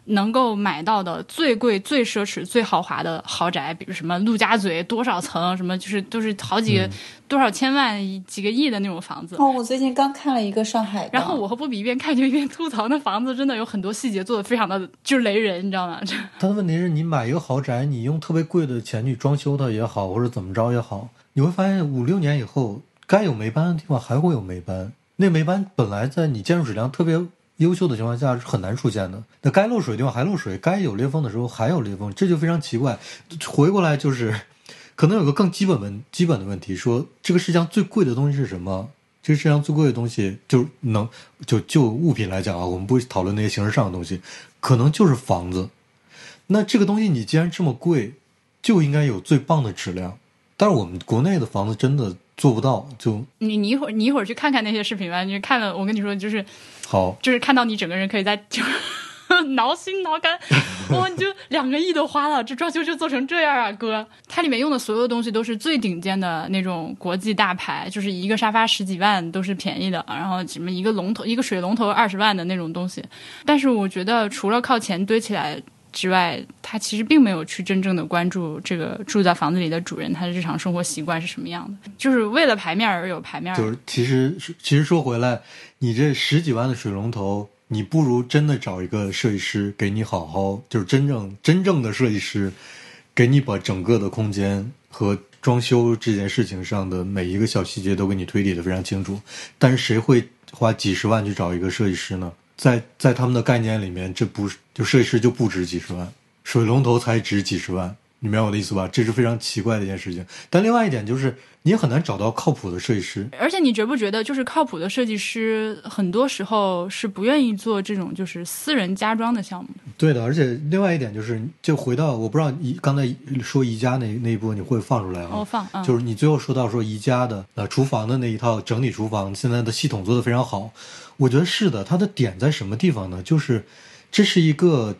能够买到的最贵、最奢侈、最豪华的豪宅，比如什么陆家嘴多少层，什么就是都是好几个、多少千万、几个亿的那种房子。哦，我最近刚看了一个上海，然后我和波比一边看就一边吐槽，那房子真的有很多细节做的非常的就是雷人，你知道吗？他的 <laughs> 问题是你买一个豪宅，你用特别贵的钱去装修它也好，或者怎么着也好，你会发现五六年以后，该有霉斑的地方还会有霉斑。那霉斑本来在你建筑质量特别。优秀的情况下是很难出现的。那该漏水的地方还漏水，该有裂缝的时候还有裂缝，这就非常奇怪。回过来就是，可能有个更基本问基本的问题：说这个世界上最贵的东西是什么？这个世界上最贵的东西，就能就就物品来讲啊，我们不讨论那些形式上的东西，可能就是房子。那这个东西你既然这么贵，就应该有最棒的质量。但是我们国内的房子真的。做不到，就你你一会儿你一会儿去看看那些视频吧，你看了我跟你说就是，好，就是看到你整个人可以在就 <laughs> 挠心挠肝，<laughs> 哇，你就两个亿都花了，这装修就做成这样啊，哥！它里面用的所有东西都是最顶尖的那种国际大牌，就是一个沙发十几万都是便宜的，然后什么一个龙头一个水龙头二十万的那种东西，但是我觉得除了靠钱堆起来。之外，他其实并没有去真正的关注这个住在房子里的主人他的日常生活习惯是什么样的，就是为了排面而有排面。就是其实其实说回来，你这十几万的水龙头，你不如真的找一个设计师给你好好，就是真正真正的设计师，给你把整个的空间和装修这件事情上的每一个小细节都给你推理的非常清楚。但是谁会花几十万去找一个设计师呢？在在他们的概念里面，这不是就设计师就不值几十万，水龙头才值几十万，你明白我的意思吧？这是非常奇怪的一件事情。但另外一点就是，你也很难找到靠谱的设计师。而且你觉不觉得，就是靠谱的设计师，很多时候是不愿意做这种就是私人家装的项目的。对的，而且另外一点就是，就回到我不知道宜刚才说宜家那那一部分你会放出来吗？我放，就是你最后说到说宜家的呃厨房的那一套整体厨房，现在的系统做得非常好。我觉得是的，它的点在什么地方呢？就是这是一个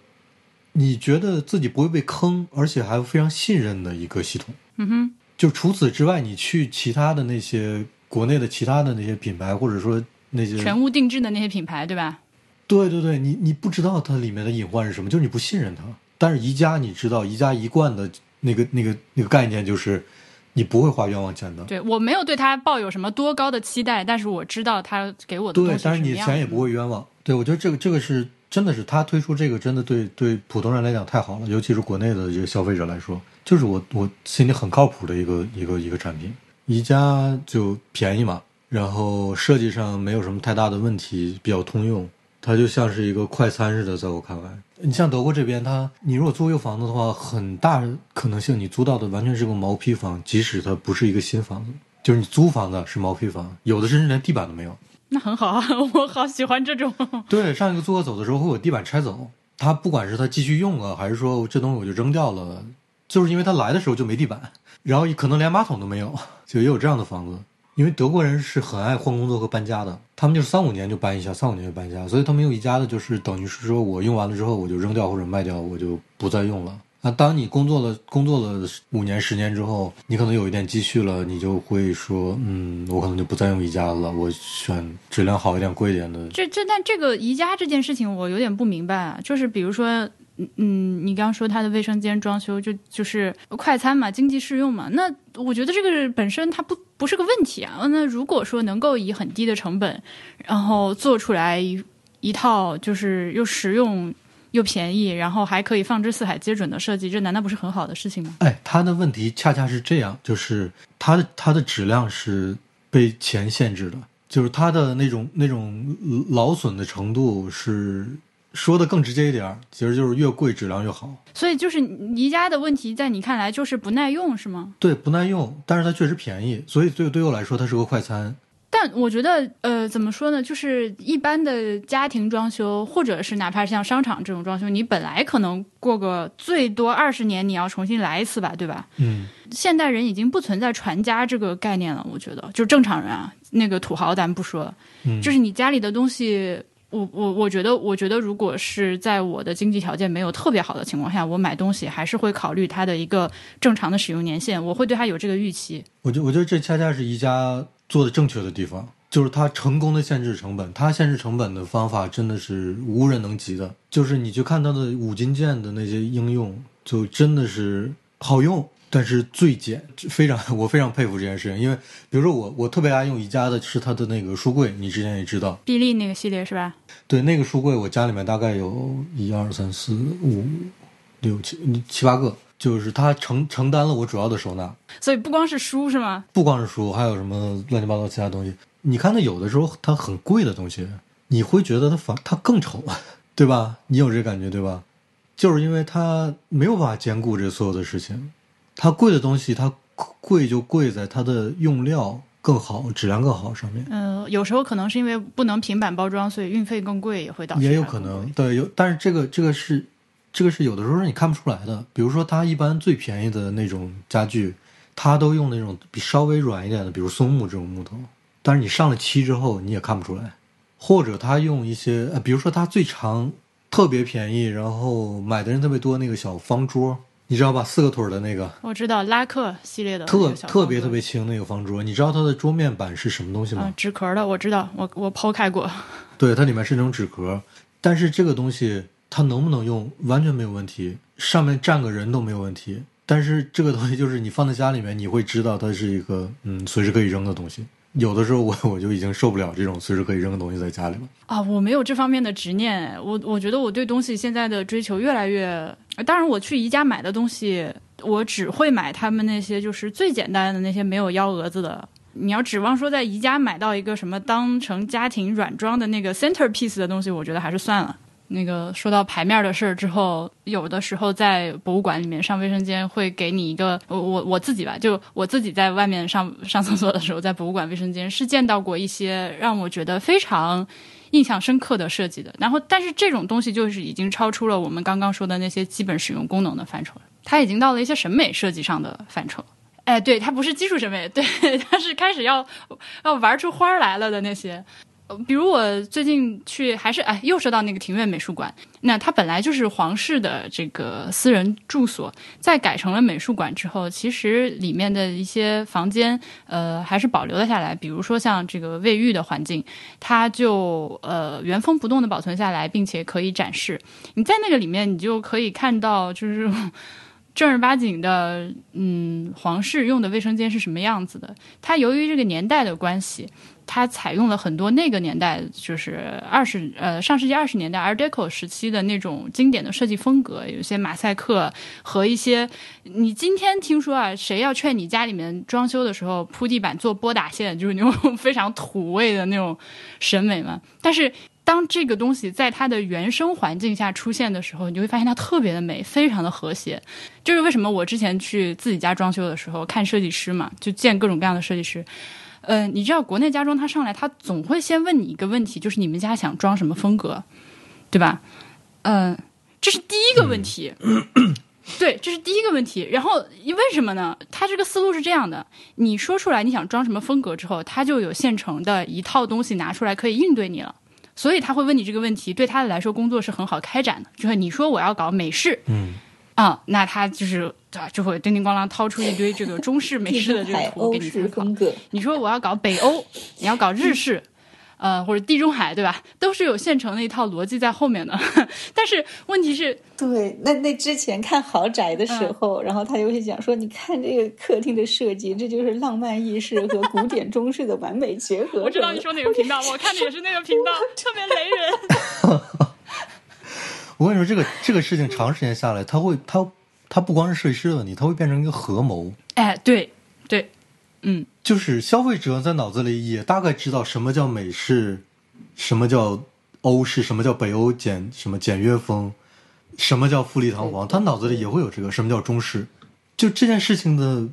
你觉得自己不会被坑，而且还非常信任的一个系统。嗯哼。就除此之外，你去其他的那些国内的其他的那些品牌，或者说那些全屋定制的那些品牌，对吧？对对对，你你不知道它里面的隐患是什么，就是你不信任它。但是宜家你知道，宜家一贯的那个那个那个概念就是。你不会花冤枉钱的。对我没有对他抱有什么多高的期待，但是我知道他给我的东西对，但是你钱也不会冤枉。对，我觉得这个这个是真的是他推出这个真的对对普通人来讲太好了，尤其是国内的这个消费者来说，就是我我心里很靠谱的一个一个一个产品。宜家就便宜嘛，然后设计上没有什么太大的问题，比较通用。它就像是一个快餐似的，在我看来，你像德国这边，它你如果租一个房子的话，很大可能性你租到的完全是个毛坯房，即使它不是一个新房子，就是你租房子是毛坯房，有的甚至连地板都没有。那很好啊，我好喜欢这种。对，上一个租客走的时候会把地板拆走，他不管是他继续用啊，还是说这东西我就扔掉了，就是因为他来的时候就没地板，然后可能连马桶都没有，就也有这样的房子。因为德国人是很爱换工作和搬家的，他们就是三五年就搬一下，三五年就搬家，所以他们用宜家的，就是等于是说我用完了之后我就扔掉或者卖掉，我就不再用了。那当你工作了工作了五年十年之后，你可能有一点积蓄了，你就会说，嗯，我可能就不再用宜家了，我选质量好一点、贵一点的。这这，但这个宜家这件事情我有点不明白啊，就是比如说。嗯嗯，你刚刚说他的卫生间装修就就是快餐嘛，经济适用嘛，那我觉得这个本身它不不是个问题啊。那如果说能够以很低的成本，然后做出来一套就是又实用又便宜，然后还可以放之四海皆准的设计，这难道不是很好的事情吗？哎，它的问题恰恰是这样，就是它的它的质量是被钱限制的，就是它的那种那种劳损的程度是。说的更直接一点，其实就是越贵质量越好。所以就是宜家的问题，在你看来就是不耐用是吗？对，不耐用，但是它确实便宜，所以对对我来说它是个快餐。但但我觉得，呃，怎么说呢？就是一般的家庭装修，或者是哪怕像商场这种装修，你本来可能过个最多二十年，你要重新来一次吧，对吧？嗯，现代人已经不存在传家这个概念了，我觉得，就是正常人啊，那个土豪咱不说，嗯就是你家里的东西。我我我觉得，我觉得，如果是在我的经济条件没有特别好的情况下，我买东西还是会考虑它的一个正常的使用年限，我会对它有这个预期。我觉我觉得这恰恰是宜家做的正确的地方，就是它成功的限制成本，它限制成本的方法真的是无人能及的。就是你去看它的五金件的那些应用，就真的是好用，但是最简，非常 <laughs> 我非常佩服这件事情。因为比如说我我特别爱用宜家的是它的那个书柜，你之前也知道，碧丽那个系列是吧？对那个书柜，我家里面大概有一二三四五六七七八个，就是它承承担了我主要的收纳。所以不光是书是吗？不光是书，还有什么乱七八糟其他东西。你看它有的时候它很贵的东西，你会觉得它反它更丑，<laughs> 对吧？你有这感觉对吧？就是因为它没有办法兼顾这所有的事情，它贵的东西它贵就贵在它的用料更好、质量更好上面。嗯、有时候可能是因为不能平板包装，所以运费更贵，也会导致也有可能。对有，但是这个这个是这个是有的时候是你看不出来的。比如说，它一般最便宜的那种家具，它都用那种比稍微软一点的，比如松木这种木头。但是你上了漆之后，你也看不出来。或者他用一些呃，比如说它最长特别便宜，然后买的人特别多那个小方桌，你知道吧？四个腿的那个，我知道拉克系列的特特别特别轻那个方桌，你知道它的桌面板是什么东西吗？啊、纸壳的，我知道，我我剖开过。<laughs> 对，它里面是那种纸壳，但是这个东西它能不能用完全没有问题，上面站个人都没有问题。但是这个东西就是你放在家里面，你会知道它是一个嗯随时可以扔的东西。有的时候我 <laughs> 我就已经受不了这种随时可以扔的东西在家里了。啊，我没有这方面的执念。我我觉得我对东西现在的追求越来越……当然，我去宜家买的东西，我只会买他们那些就是最简单的那些没有幺蛾子的。你要指望说在宜家买到一个什么当成家庭软装的那个 centerpiece 的东西，我觉得还是算了。那个说到牌面的事儿之后，有的时候在博物馆里面上卫生间会给你一个，我我我自己吧，就我自己在外面上上厕所的时候，在博物馆卫生间是见到过一些让我觉得非常印象深刻的设计的。然后，但是这种东西就是已经超出了我们刚刚说的那些基本使用功能的范畴，它已经到了一些审美设计上的范畴。哎，对，它不是基础审美，对，<laughs> 它是开始要要玩出花儿来了的那些。比如我最近去，还是哎，又说到那个庭院美术馆。那它本来就是皇室的这个私人住所，在改成了美术馆之后，其实里面的一些房间，呃，还是保留了下来。比如说像这个卫浴的环境，它就呃原封不动的保存下来，并且可以展示。你在那个里面，你就可以看到，就是。正儿八经的，嗯，皇室用的卫生间是什么样子的？它由于这个年代的关系，它采用了很多那个年代，就是二十呃上世纪二十年代 Art Deco 时期的那种经典的设计风格，有些马赛克和一些你今天听说啊，谁要劝你家里面装修的时候铺地板做波打线，就是那种 <laughs> 非常土味的那种审美嘛？但是。当这个东西在它的原生环境下出现的时候，你就会发现它特别的美，非常的和谐。就是为什么我之前去自己家装修的时候看设计师嘛，就见各种各样的设计师。呃，你知道国内家装他上来，他总会先问你一个问题，就是你们家想装什么风格，对吧？嗯、这是第一个问题。对，这是第一个问题。然后为什么呢？他这个思路是这样的：你说出来你想装什么风格之后，他就有现成的一套东西拿出来可以应对你了。所以他会问你这个问题，对他来说工作是很好开展的。就是你说我要搞美式，嗯，啊，那他就是啊，就会叮叮咣啷掏出一堆这个中式美式的这个图给你参考。<laughs> 你说我要搞北欧，你要搞日式，<laughs> 呃，或者地中海，对吧？都是有现成的一套逻辑在后面的。<laughs> 但是问题是，对，那那之前看豪宅的时嗯候，然后他就会讲说，你看这个客厅的设计，这就是浪漫意式和古典中式的完美结合。我知道你说哪个频道，<laughs> 我看的也是那个频道，特别雷人。<laughs> 我跟你说，这个这个事情长时间下来，它会它它不光是设计师的问题，它会变成一个合谋。哎，对对，嗯，就是消费者在脑子里也大概知道什么叫美式，什么叫欧式，什么叫北欧简什么简约风，什么叫富丽堂皇，他脑子里也会有这个什么叫中式。就这件事情的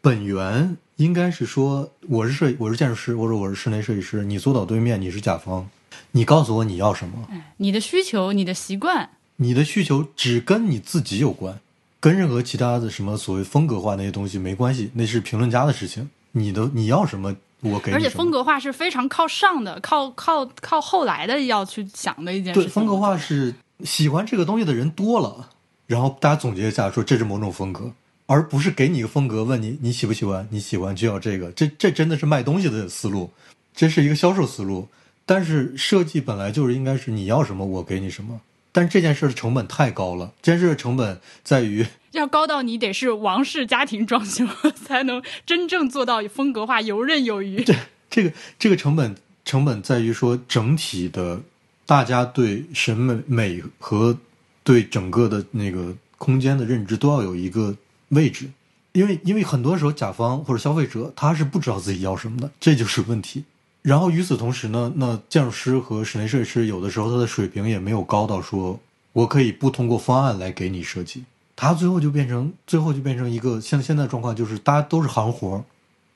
本源应该是说我是设我是建筑师，或者我是室内设计师，你坐到对面，你是甲方，你告诉我你要什么，你的需求、你的习惯，你的需求只跟你自己有关，跟任何其他的什么所谓风格化那些东西没关系，那是评论家的事情。你的你要什么，我给你。而且风格化是非常靠上的，靠靠靠后来的要去想的一件事对，风格化是喜欢这个东西的人多了，然后大家总结一下说这是某种风格，而不是给你一个风格问你你喜不喜欢，你喜欢就要这个，这这真的是卖东西的思路，这是一个销售思路。但是设计本来就是应该是你要什么我给你什么，但是这件事的成本太高了，这件事的成本在于。<laughs> 要高到你得是王室家庭装修才能真正做到风格化游刃有余。这这个这个成本成本在于说整体的大家对审美美和对整个的那个空间的认知都要有一个位置，因为因为很多时候甲方或者消费者他是不知道自己要什么的，这就是问题。然后与此同时呢，那建筑师和室内设计师有的时候他的水平也没有高到说我可以不通过方案来给你设计。他最后就变成，最后就变成一个像现在状况，就是大家都是行活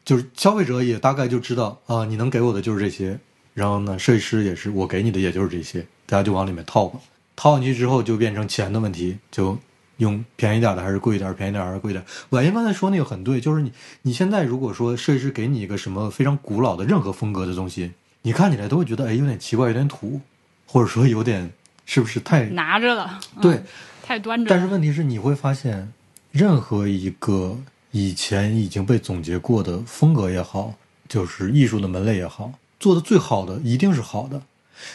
就是消费者也大概就知道啊，你能给我的就是这些，然后呢，设计师也是我给你的也就是这些，大家就往里面套吧。套进去之后就变成钱的问题，就用便宜点的还是贵一点，便宜点还是贵点。婉莹刚才说那个很对，就是你你现在如果说设计师给你一个什么非常古老的任何风格的东西，你看起来都会觉得哎有点奇怪，有点土，或者说有点是不是太拿着了？对。太端着，但是问题是，你会发现，任何一个以前已经被总结过的风格也好，就是艺术的门类也好，做的最好的一定是好的。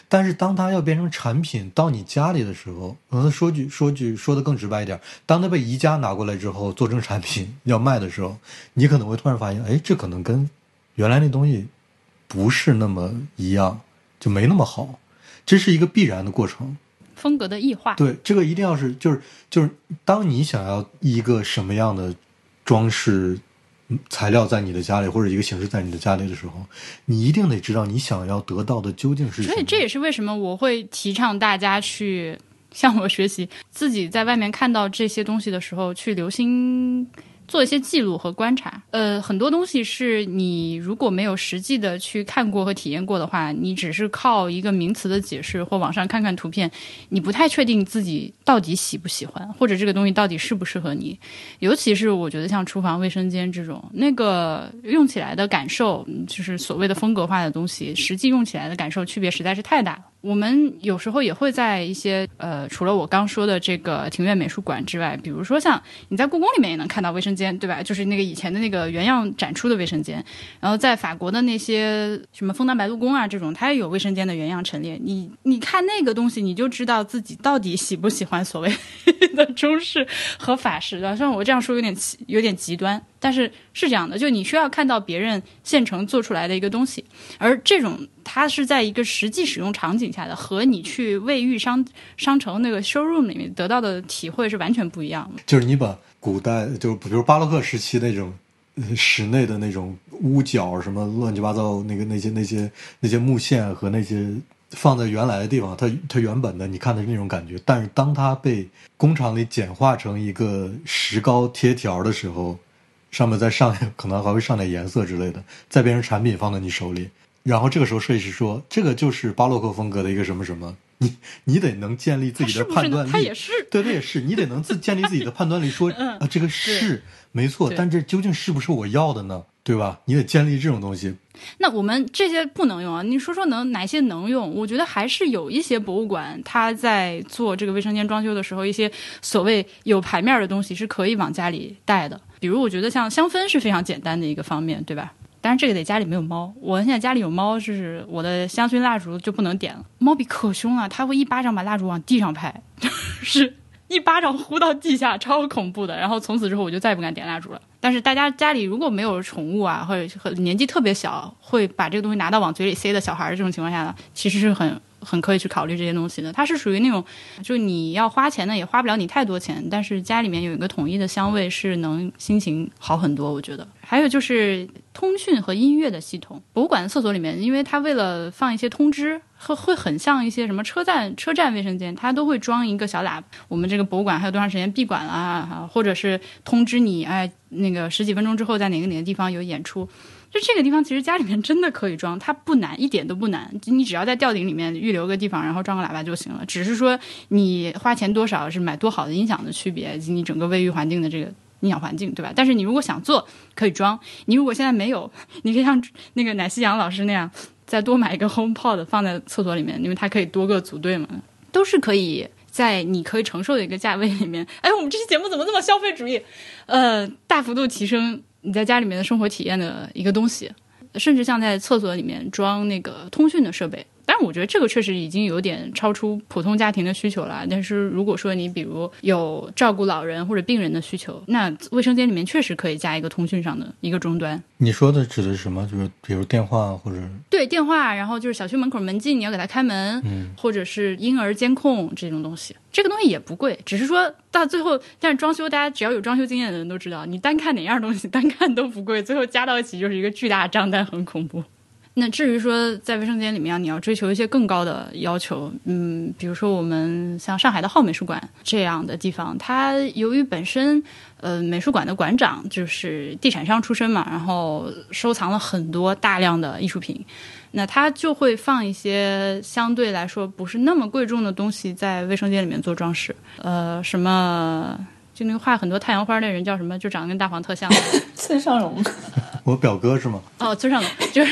但是当它要变成产品到你家里的时候，可能，说句说句说的更直白一点，当它被宜家拿过来之后做成产品要卖的时候，你可能会突然发现，哎，这可能跟原来那东西不是那么一样，就没那么好。这是一个必然的过程。风格的异化，对这个一定要是就是就是，当你想要一个什么样的装饰材料在你的家里，或者一个形式在你的家里的时候，你一定得知道你想要得到的究竟是什么。所以这也是为什么我会提倡大家去向我学习，自己在外面看到这些东西的时候去留心。做一些记录和观察，呃，很多东西是你如果没有实际的去看过和体验过的话，你只是靠一个名词的解释或网上看看图片，你不太确定自己到底喜不喜欢，或者这个东西到底适不适合你。尤其是我觉得像厨房、卫生间这种，那个用起来的感受，就是所谓的风格化的东西，实际用起来的感受区别实在是太大了。我们有时候也会在一些呃，除了我刚说的这个庭院美术馆之外，比如说像你在故宫里面也能看到卫生间，对吧？就是那个以前的那个原样展出的卫生间。然后在法国的那些什么枫丹白露宫啊这种，它也有卫生间的原样陈列。你你看那个东西，你就知道自己到底喜不喜欢所谓 <laughs> 的中式和法式的。像我这样说有点奇有点极端，但是是这样的，就你需要看到别人现成做出来的一个东西，而这种。它是在一个实际使用场景下的，和你去卫浴商商城那个 showroom 里面得到的体会是完全不一样的。就是你把古代，就比如巴洛克时期那种室内的那种屋角什么乱七八糟那个那些那些那些木线和那些放在原来的地方，它它原本的你看的是那种感觉。但是当它被工厂里简化成一个石膏贴条的时候，上面再上可能还会上点颜色之类的，再变成产品放在你手里。然后这个时候，设计师说：“这个就是巴洛克风格的一个什么什么，<laughs> 你你得能建立自己的判断力。”他也是，<laughs> 对，他也是，你得能自建立自己的判断力，说 <laughs> 啊，这个是没错，但这究竟是不是我要的呢？对吧？你得建立这种东西。那我们这些不能用啊？你说说能哪些能用？我觉得还是有一些博物馆，它在做这个卫生间装修的时候，一些所谓有牌面的东西是可以往家里带的。比如，我觉得像香氛是非常简单的一个方面，对吧？但是这个得家里没有猫，我现在家里有猫，就是我的香薰蜡烛就不能点了。猫比可凶了，它会一巴掌把蜡烛往地上拍，<laughs> 是一巴掌呼到地下，超恐怖的。然后从此之后我就再也不敢点蜡烛了。但是大家家里如果没有宠物啊，或者年纪特别小，会把这个东西拿到往嘴里塞的小孩儿这种情况下呢，其实是很很可以去考虑这些东西的。它是属于那种，就你要花钱呢，也花不了你太多钱，但是家里面有一个统一的香味，是能心情好很多。我觉得。还有就是通讯和音乐的系统，博物馆的厕所里面，因为它为了放一些通知，会会很像一些什么车站车站卫生间，它都会装一个小喇叭。我们这个博物馆还有多长时间闭馆了，或者是通知你，哎，那个十几分钟之后在哪个哪个地方有演出。就这个地方，其实家里面真的可以装，它不难，一点都不难。你只要在吊顶里面预留个地方，然后装个喇叭就行了。只是说你花钱多少是买多好的音响的区别，以及你整个卫浴环境的这个音响环境，对吧？但是你如果想做，可以装。你如果现在没有，你可以像那个奶昔杨老师那样，再多买一个 HomePod 放在厕所里面，因为它可以多个组队嘛，都是可以在你可以承受的一个价位里面。<laughs> 哎，我们这期节目怎么这么消费主义？呃，大幅度提升。你在家里面的生活体验的一个东西，甚至像在厕所里面装那个通讯的设备。但是我觉得这个确实已经有点超出普通家庭的需求了。但是如果说你比如有照顾老人或者病人的需求，那卫生间里面确实可以加一个通讯上的一个终端。你说的指的是什么？就是比如电话或者对电话，然后就是小区门口门禁你要给他开门，嗯，或者是婴儿监控这种东西。这个东西也不贵，只是说到最后，但是装修大家只要有装修经验的人都知道，你单看哪样东西单看都不贵，最后加到一起就是一个巨大的账单，很恐怖。那至于说在卫生间里面，你要追求一些更高的要求，嗯，比如说我们像上海的浩美术馆这样的地方，它由于本身呃美术馆的馆长就是地产商出身嘛，然后收藏了很多大量的艺术品，那他就会放一些相对来说不是那么贵重的东西在卫生间里面做装饰，呃，什么就那个画很多太阳花那人叫什么，就长得跟大黄特像，<laughs> 村上隆，我表哥是吗？哦，村上隆就是。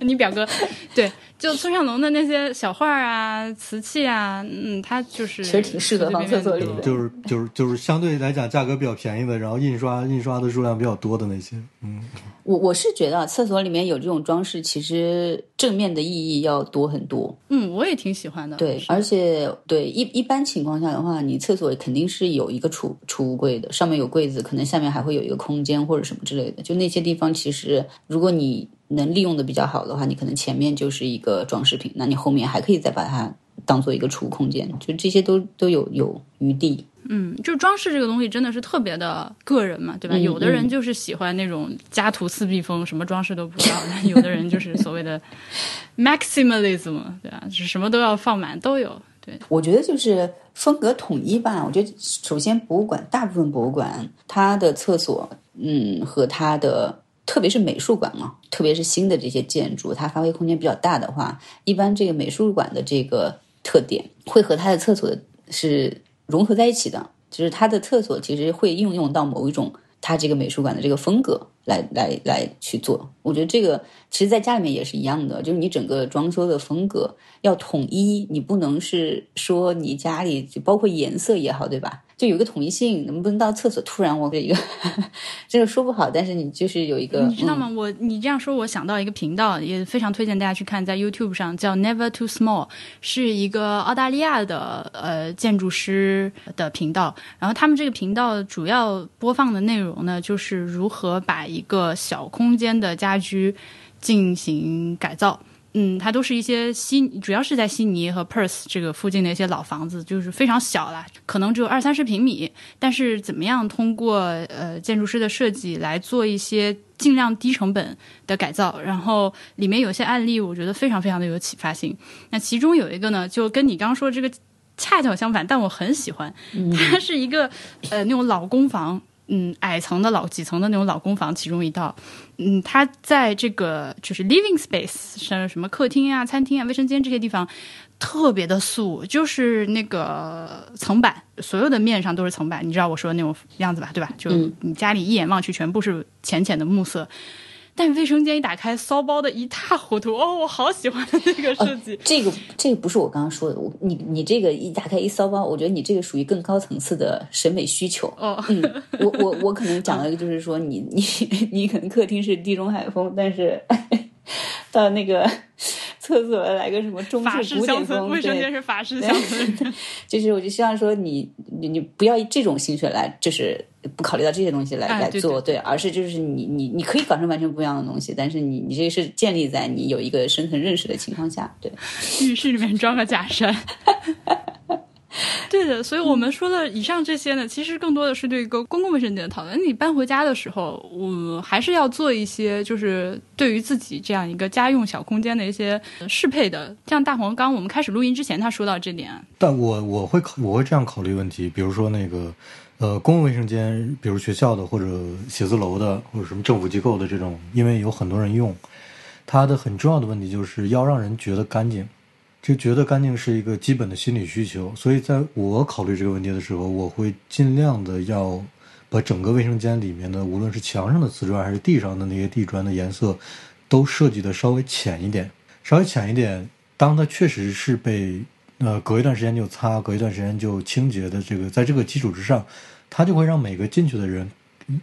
你表哥，对，就村上隆的那些小画啊、瓷器啊，嗯，他就是其实挺适合放厕所里的，就是就是就是相对来讲价格比较便宜的，然后印刷印刷的数量比较多的那些，嗯。我我是觉得厕所里面有这种装饰，其实正面的意义要多很多。嗯，我也挺喜欢的。对，而且对一一般情况下的话，你厕所肯定是有一个储储物柜的，上面有柜子，可能下面还会有一个空间或者什么之类的。就那些地方，其实如果你能利用的比较好的话，你可能前面就是一个装饰品，那你后面还可以再把它当做一个储物空间。就这些都都有有余地。嗯，就装饰这个东西真的是特别的个人嘛，对吧？有的人就是喜欢那种家徒四壁风，什么装饰都不要；有的人就是所谓的 <laughs> maximalism，对吧？就是什么都要放满，都有。对，我觉得就是风格统一吧。我觉得首先博物馆，大部分博物馆它的厕所，嗯，和它的特别是美术馆嘛，特别是新的这些建筑，它发挥空间比较大的话，一般这个美术馆的这个特点会和它的厕所是。融合在一起的，就是它的厕所其实会应用到某一种它这个美术馆的这个风格来来来去做。我觉得这个其实在家里面也是一样的，就是你整个装修的风格要统一，你不能是说你家里就包括颜色也好，对吧？就有一个统一性，能不能到厕所突然我给一个，<laughs> 这个说不好，但是你就是有一个，你知道吗？我你这样说，我想到一个频道，也非常推荐大家去看，在 YouTube 上叫 Never Too Small，是一个澳大利亚的呃建筑师的频道。然后他们这个频道主要播放的内容呢，就是如何把一个小空间的家居进行改造。嗯，它都是一些悉，主要是在悉尼和 Perth 这个附近的一些老房子，就是非常小啦，可能只有二三十平米。但是怎么样通过呃建筑师的设计来做一些尽量低成本的改造，然后里面有些案例，我觉得非常非常的有启发性。那其中有一个呢，就跟你刚刚说这个恰巧相反，但我很喜欢，它是一个呃那种老公房。嗯，矮层的老几层的那种老公房，其中一道，嗯，它在这个就是 living space，像什么客厅啊、餐厅啊、卫生间这些地方，特别的素，就是那个层板，所有的面上都是层板，你知道我说的那种样子吧，对吧？就你家里一眼望去全部是浅浅的木色。但卫生间一打开，骚包的一塌糊涂哦！我好喜欢那个设计。这个这个不是我刚刚说的，我你你这个一打开一骚包，我觉得你这个属于更高层次的审美需求。哦，嗯，我我我可能讲了一个，就是说你 <laughs> 你你可能客厅是地中海风，但是 <laughs> 到那个。厕所来个什么中式古典风，卫生对间是法式乡村。<laughs> 就是我就希望说你你你不要以这种心血来，就是不考虑到这些东西来、哎来做，对而是就是你你你可以搞成完全不一样的东西，但是你你这个是建立在你有一个深层认识的情况下，对，<laughs> 浴室里面装个假山。<laughs> 对的，所以我们说的以上这些呢，其实更多的是对一个公共卫生间的讨论。你搬回家的时候，我还是要做一些，就是对于自己这样一个家用小空间的一些适配的。像大黄刚我们开始录音之前，他说到这点，但我我会考我会这样考虑问题，比如说那个呃公共卫生间，比如学校的或者写字楼的或者什么政府机构的这种，因为有很多人用，它的很重要的问题就是要让人觉得干净。就觉得干净是一个基本的心理需求，所以在我考虑这个问题的时候，我会尽量的要把整个卫生间里面的，无论是墙上的瓷砖还是地上的那些地砖的颜色，都设计的稍微浅一点，稍微浅一点。当它确实是被呃隔一段时间就擦，隔一段时间就清洁的这个，在这个基础之上，它就会让每个进去的人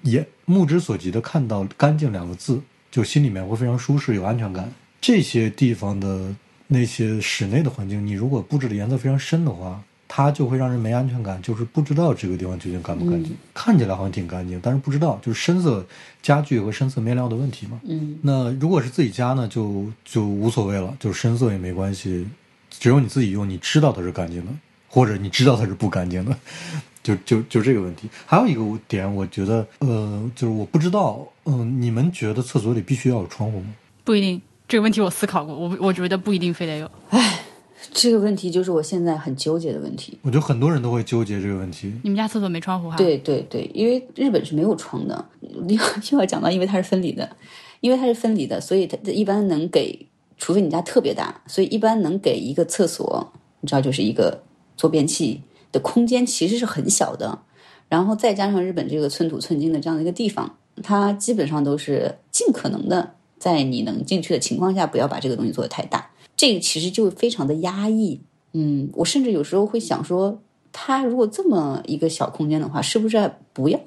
也目之所及的看到“干净”两个字，就心里面会非常舒适，有安全感。这些地方的。那些室内的环境，你如果布置的颜色非常深的话，它就会让人没安全感，就是不知道这个地方究竟干不干净。嗯看起来好像挺干净，但是不知道，就是深色家具和深色面料的问题嘛。嗯那如果是自己家呢，就就无所谓了，就是深色也没关系，只有你自己用，你知道它是干净的，或者你知道它是不干净的，<laughs> 就就就这个问题。还有一个点，我觉得，呃，就是我不知道，嗯、你们觉得厕所里必须要有窗户吗？不一定。这个问题我思考过，我我觉得不一定非得有。这个问题就是我现在很纠结的问题。我觉得很多人都会纠结这个问题。你们家厕所没窗户哈？，对对对，因为日本是没有窗的，又又要讲到，因为它是分离的，因为它是分离的，所以它一般能给，除非你家特别大，所以一般能给一个厕所，你知道，就是一个坐便器的空间其实是很小的，然后再加上日本这个寸土寸金的这样的一个地方，它基本上都是尽可能的在你能进去的情况下，不要把这个东西做得太大，这个其实就非常的压抑。嗯，我甚至有时候会想说，它如果这么一个小空间的话，是不是不要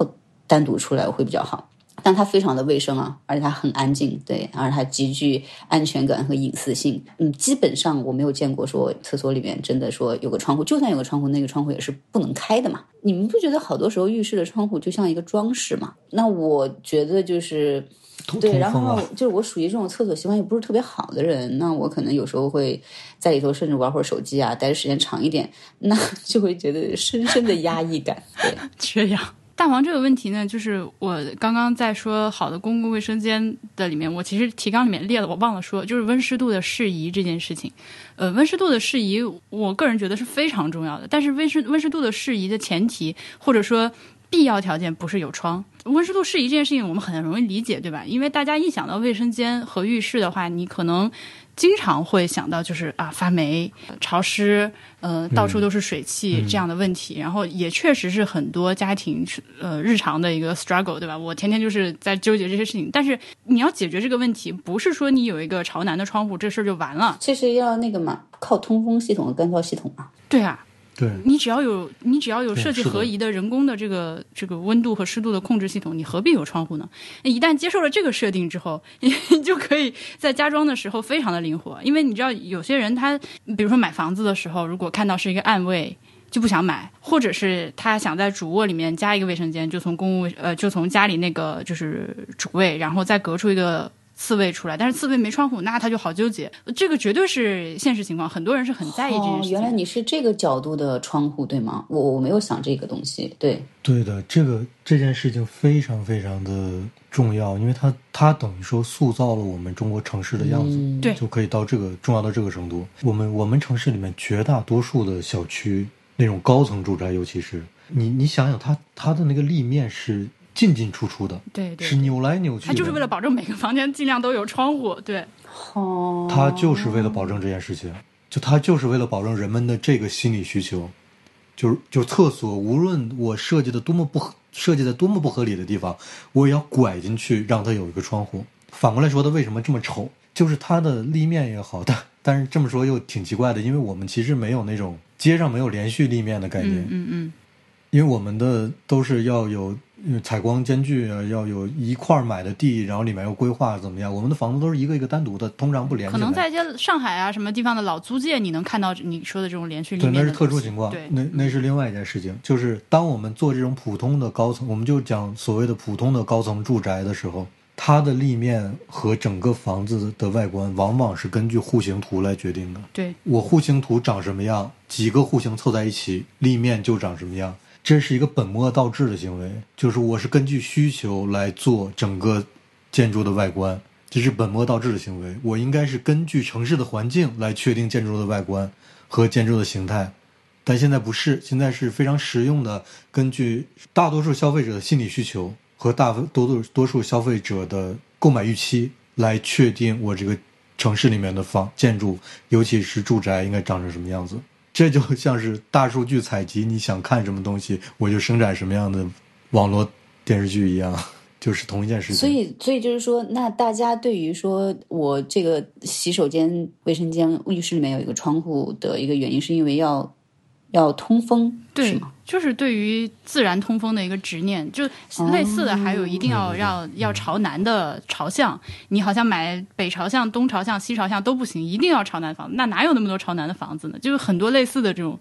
单独出来会比较好？但它非常的卫生啊，而且它很安静，对，而且它极具安全感和隐私性。嗯，基本上我没有见过说厕所里面真的说有个窗户，就算有个窗户，那个窗户也是不能开的嘛。你们不觉得好多时候浴室的窗户就像一个装饰嘛？那我觉得就是对，然后就是我属于这种厕所习惯也不是特别好的人，那我可能有时候会在里头甚至玩会儿手机啊，待的时间长一点，那 <laughs> 就会觉得深深的压抑感。对，缺氧。大王这个问题呢，就是我刚刚在说好的公共卫生间的里面，我其实提纲里面列了，我忘了说，就是温湿度的适宜这件事情。呃，温湿度的适宜，我个人觉得是非常重要的。但是温湿温湿度的适宜的前提，或者说必要条件，不是有窗。温湿度适宜这件事情，我们很容易理解，对吧？因为大家一想到卫生间和浴室的话，你可能经常会想到就是啊发霉、潮湿，呃，到处都是水汽这样的问题。然后也确实是很多家庭呃日常的一个 struggle，对吧？我天天就是在纠结这些事情。但是你要解决这个问题，不是说你有一个朝南的窗户，这事儿就完了。这是要那个嘛，靠通风系统和干燥系统嘛。对啊，对，你只要有你只要有设计合宜的人工的这个这个温度和湿度的控制系统，你何必有窗户呢？一旦接受了这个设定之后，你 <laughs> 就可以在家装的时候非常的灵活，因为你知道有些人他比如说买房子的时候，如果看到是一个暗卫。就不想买，或者是他想在主卧里面加一个卫生间，就从公务呃就从家里那个就是主卫，然后再隔出一个次卫出来，但是次卫没窗户，那他就好纠结。这个绝对是现实情况，很多人是很在意这件事，情。哦原来你是这个角度的窗户对吗？我我没有想这个东西。对，对的，这个这件事情非常非常的重要，因为它它等于说塑造了我们中国城市的样子，嗯对就可以到这个重要到这个程度。我们我们城市里面绝大多数的小区，那种高层住宅，尤其是你你想想它，它的那个立面是进进出出的，对对是扭来扭去的，他就是为了保证每个房间尽量都有窗户，对，哦，他就是为了保证这件事情，就他就是为了保证人们的这个心理需求，就是就厕所，无论我设计的多么不合设计的多么不合理的地方，我也要拐进去，让它有一个窗户。反过来说，它为什么这么丑？就是它的立面也好，但但是这么说又挺奇怪的，因为我们其实没有那种街上没有连续立面的概念，嗯嗯嗯，因为我们的都是要有采光间距啊，要有一块买的地，然后里面要规划怎么样？我们的房子都是一个一个单独的，通常不连。可能在一些上海啊什么地方的老租界，你能看到你说的这种连续。对，那是特殊情况。对，那那是另外一件事情。就是当我们做这种普通的高层，我们就讲所谓的普通的高层住宅的时候，它的立面和整个房子的外观，往往是根据户型图来决定的。对，我户型图长什么样，几个户型凑在一起，立面就长什么样。这是一个本末倒置的行为，就是我是根据需求来做整个建筑的外观，这是本末倒置的行为。我应该是根据城市的环境来确定建筑的外观和建筑的形态，但现在不是，现在是非常实用的，根据大多数消费者的心理需求和大多多多数消费者的购买预期来确定我这个城市里面的房建筑，尤其是住宅应该长成什么样子。这就像是大数据采集，你想看什么东西，我就生产什么样的网络电视剧一样，<laughs> 就是同一件事情。所以，所以就是说，那大家对于说我这个洗手间、卫生间、浴室里面有一个窗户的一个原因，是因为要要通风，对吗？就是对于自然通风的一个执念，就类似的还有一定要让要朝南的朝向，你好像买北朝向、东朝向、西朝向都不行，一定要朝南房子，那哪有那么多朝南的房子呢？就是很多类似的这种。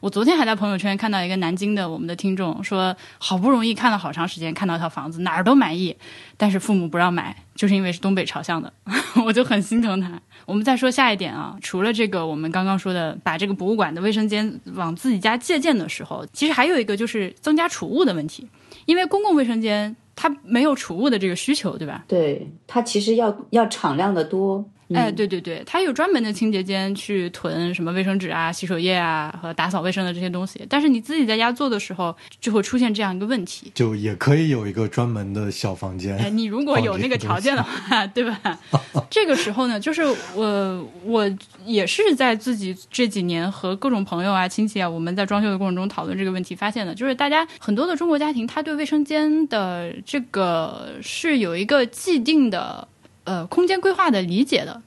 我昨天还在朋友圈看到一个南京的我们的听众说，好不容易看了好长时间，看到一套房子哪儿都满意，但是父母不让买，就是因为是东北朝向的，<laughs> 我就很心疼他。我们再说下一点啊，除了这个，我们刚刚说的把这个博物馆的卫生间往自己家借鉴的时候，其实还有一个就是增加储物的问题，因为公共卫生间它没有储物的这个需求，对吧？对，它其实要要敞亮的多。哎，对对对，它有专门的清洁间去囤什么卫生纸啊、洗手液啊和打扫卫生的这些东西。但是你自己在家做的时候，就会出现这样一个问题，就也可以有一个专门的小房间。哎，你如果 <laughs> 有那个条件的话，<laughs> 对吧？<laughs> 这个时候呢，就是我我也是在自己这几年和各种朋友啊、亲戚啊，我们在装修的过程中讨论这个问题，发现的就是大家很多的中国家庭，他对卫生间的这个是有一个既定的。呃，空间规划的理解的，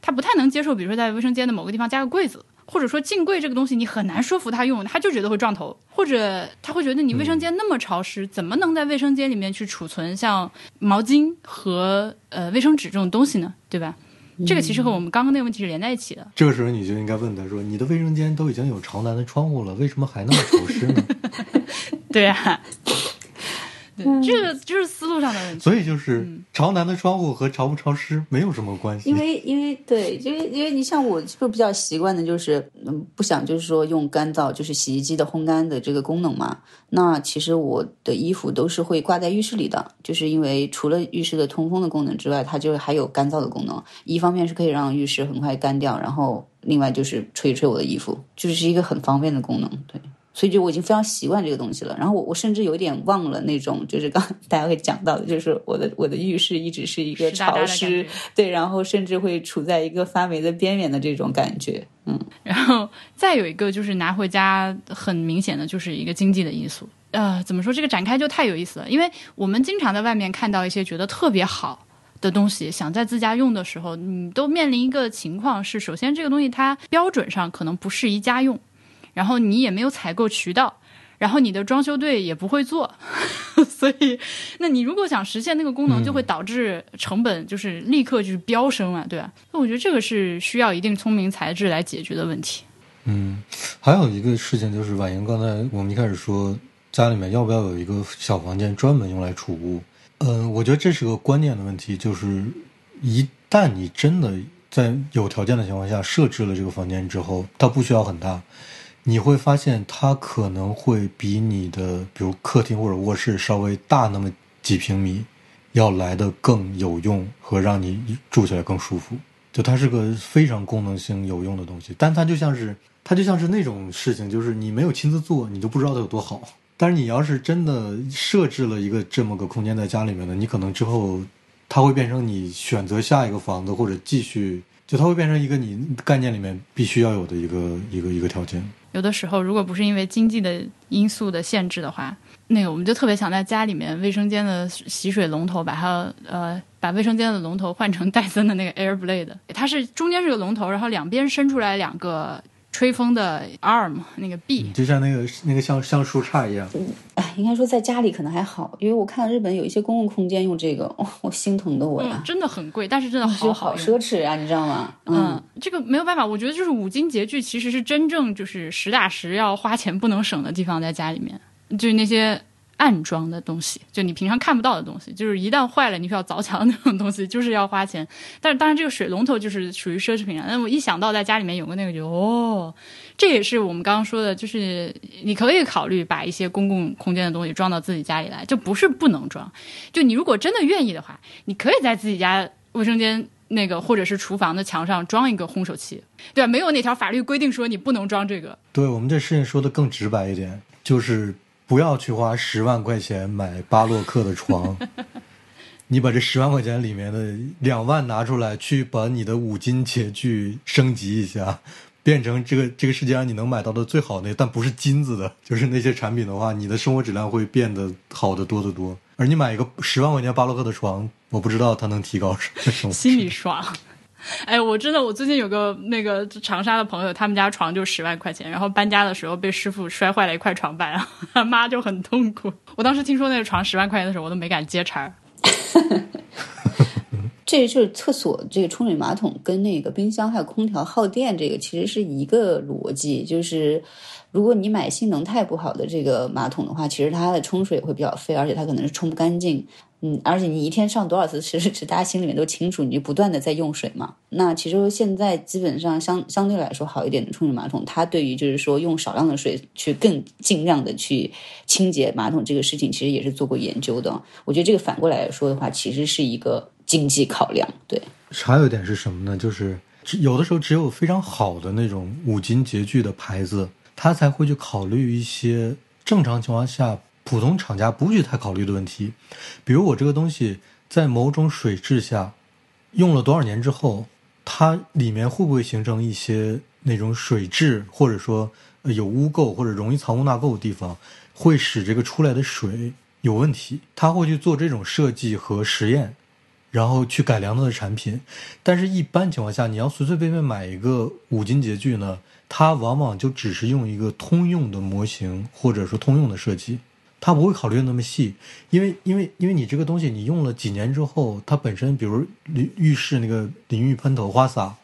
他不太能接受，比如说在卫生间的某个地方加个柜子，或者说镜柜这个东西，你很难说服他用，他就觉得会撞头，或者他会觉得你卫生间那么潮湿，怎么能在卫生间里面去储存像毛巾和呃卫生纸这种东西呢？对吧？这个其实和我们刚刚那个问题是连在一起的。这个时候你就应该问他说：“你的卫生间都已经有朝南的窗户了，为什么还那么潮湿呢？” <laughs> 对呀。这个就是思路上的问题，所以就是朝南的窗户和潮不潮湿没有什么关系。因为因为对，因为因为你像我就比较习惯的就是嗯不想就是说用干燥就是洗衣机的烘干的这个功能嘛。那其实我的衣服都是会挂在浴室里的，就是因为除了浴室的通风的功能之外，它就还有干燥的功能。一方面是可以让浴室很快干掉，然后另外就是吹一吹我的衣服，就是一个很方便的功能。对。所以就我已经非常习惯这个东西了，然后我我甚至有点忘了那种，就是刚大家会讲到的，就是我的我的浴室一直是一个潮湿，对，然后甚至会处在一个发霉的边缘的这种感觉，嗯，<laughs> 然后再有一个就是拿回家，很明显的就是一个经济的因素，呃，怎么说这个展开就太有意思了，因为我们经常在外面看到一些觉得特别好的东西，想在自家用的时候，你都面临一个情况是，首先这个东西它标准上可能不适宜家用。然后你也没有采购渠道，然后你的装修队也不会做，<laughs> 所以，那你如果想实现那个功能，就会导致成本就是立刻就是飙升啊，对吧？那我觉得这个是需要一定聪明才智来解决的问题。嗯，还有一个事情就是婉莹刚才我们一开始说家里面要不要有一个小房间专门用来储物？嗯，我觉得这是个观念的问题，就是一旦你真的在有条件的情况下设置了这个房间之后，它不需要很大。你会发现它可能会比你的，比如客厅或者卧室稍微大那么几平米，要来的更有用和让你住起来更舒服。就它是个非常功能性有用的东西，但它就像是它就像是那种事情，就是你没有亲自做，你就不知道它有多好。但是你要是真的设置了一个这么个空间在家里面的，你可能之后它会变成你选择下一个房子或者继续，就它会变成一个你概念里面必须要有的一个一个一个条件。有的时候，如果不是因为经济的因素的限制的话，那个我们就特别想在家里面卫生间的洗水龙头把它呃把卫生间的龙头换成戴森的那个 Air Blade，它是中间是个龙头，然后两边伸出来两个吹风的 arm 那个臂，就像那个那个像像树杈一样。哎应该说在家里可能还好，因为我看日本有一些公共空间用这个，哦，我心疼的我呀，真的很贵，但是真的好好奢侈啊，你知道吗？嗯，这个没有办法，我觉得就是五金洁具其实是真正就是实打实要花钱不能省的地方，在家里面就是那些。暗装的东西，就你平常看不到的东西，就是一旦坏了，你需要凿墙那种东西，<laughs> 就是要花钱。但是当然，这个水龙头就是属于奢侈品啊。那我一想到在家里面有个那个，就哦，这也是我们刚刚说的，就是你可以考虑把一些公共空间的东西装到自己家里来，就不是不能装。就你如果真的愿意的话，你可以在自己家卫生间那个或者是厨房的墙上装一个烘手器，对吧？没有哪条法律规定说你不能装这个。对我们这事情说的更直白一点，就是。不要去花十万块钱买巴洛克的床，<laughs> 你把这十万块钱里面的两万拿出来，去把你的五金洁具升级一下，变成这个这个世界上你能买到的最好的，但不是金子的，就是那些产品的话，你的生活质量会变得好的多得多。而你买一个十万块钱巴洛克的床，我不知道它能提高什么，心里爽。<laughs> 哎，我真的，我最近有个那个长沙的朋友，他们家床就十万块钱，然后搬家的时候被师傅摔坏了一块床板，他 <laughs> 妈就很痛苦。我当时听说那个床十万块钱的时候，我都没敢接茬儿。<laughs> 这就是厕所这个冲水马桶跟那个冰箱还有空调耗电，这个其实是一个逻辑，就是如果你买性能太不好的这个马桶的话，其实它的冲水会比较费，而且它可能是冲不干净。嗯，而且你一天上多少次，其 <laughs> 实是大家心里面都清楚，你就不断的在用水嘛。那其实现在基本上相相对来说好一点的冲水马桶，它对于就是说用少量的水去更尽量的去清洁马桶这个事情，其实也是做过研究的。我觉得这个反过来说的话，其实是一个经济考量。对，还有一点是什么呢？就是有的时候只有非常好的那种五金洁具的牌子，它才会去考虑一些正常情况下。普通厂家不去太考虑的问题，比如我这个东西在某种水质下用了多少年之后，它里面会不会形成一些那种水质，或者说有污垢或者容易藏污纳垢的地方，会使这个出来的水有问题？他会去做这种设计和实验，然后去改良它的产品。但是，一般情况下，你要随随便便买一个五金洁具呢，它往往就只是用一个通用的模型，或者说通用的设计。他不会考虑的那么细，因为因为因为你这个东西你用了几年之后，它本身比如浴浴室那个淋浴喷头花洒，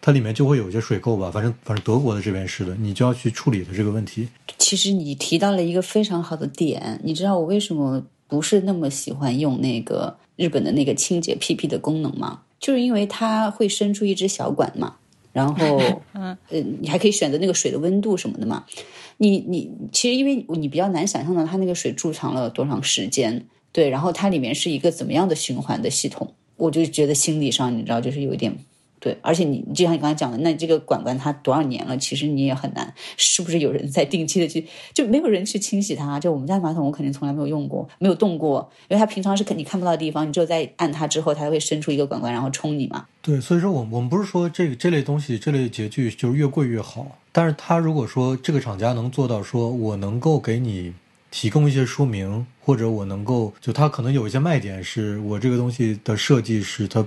它里面就会有一些水垢吧，反正反正德国的这边是的，你就要去处理的这个问题。其实你提到了一个非常好的点，你知道我为什么不是那么喜欢用那个日本的那个清洁屁屁的功能吗？就是因为它会伸出一支小管嘛，然后 <laughs> 嗯呃，你还可以选择那个水的温度什么的嘛。你你其实因为你比较难想象到它那个水贮藏了多长时间，对，然后它里面是一个怎么样的循环的系统，我就觉得心理上你知道就是有一点。对，而且你就像你刚才讲的，那这个管管它多少年了，其实你也很难，是不是有人在定期的去，就没有人去清洗它？就我们家马桶，我肯定从来没有用过，没有动过，因为它平常是肯你看不到的地方，你只有在按它之后，它会伸出一个管管，然后冲你嘛。对，所以说，我我们不是说这这类东西，这类洁具就是越贵越好，但是它如果说这个厂家能做到，说我能够给你提供一些说明，或者我能够就它可能有一些卖点，是我这个东西的设计是它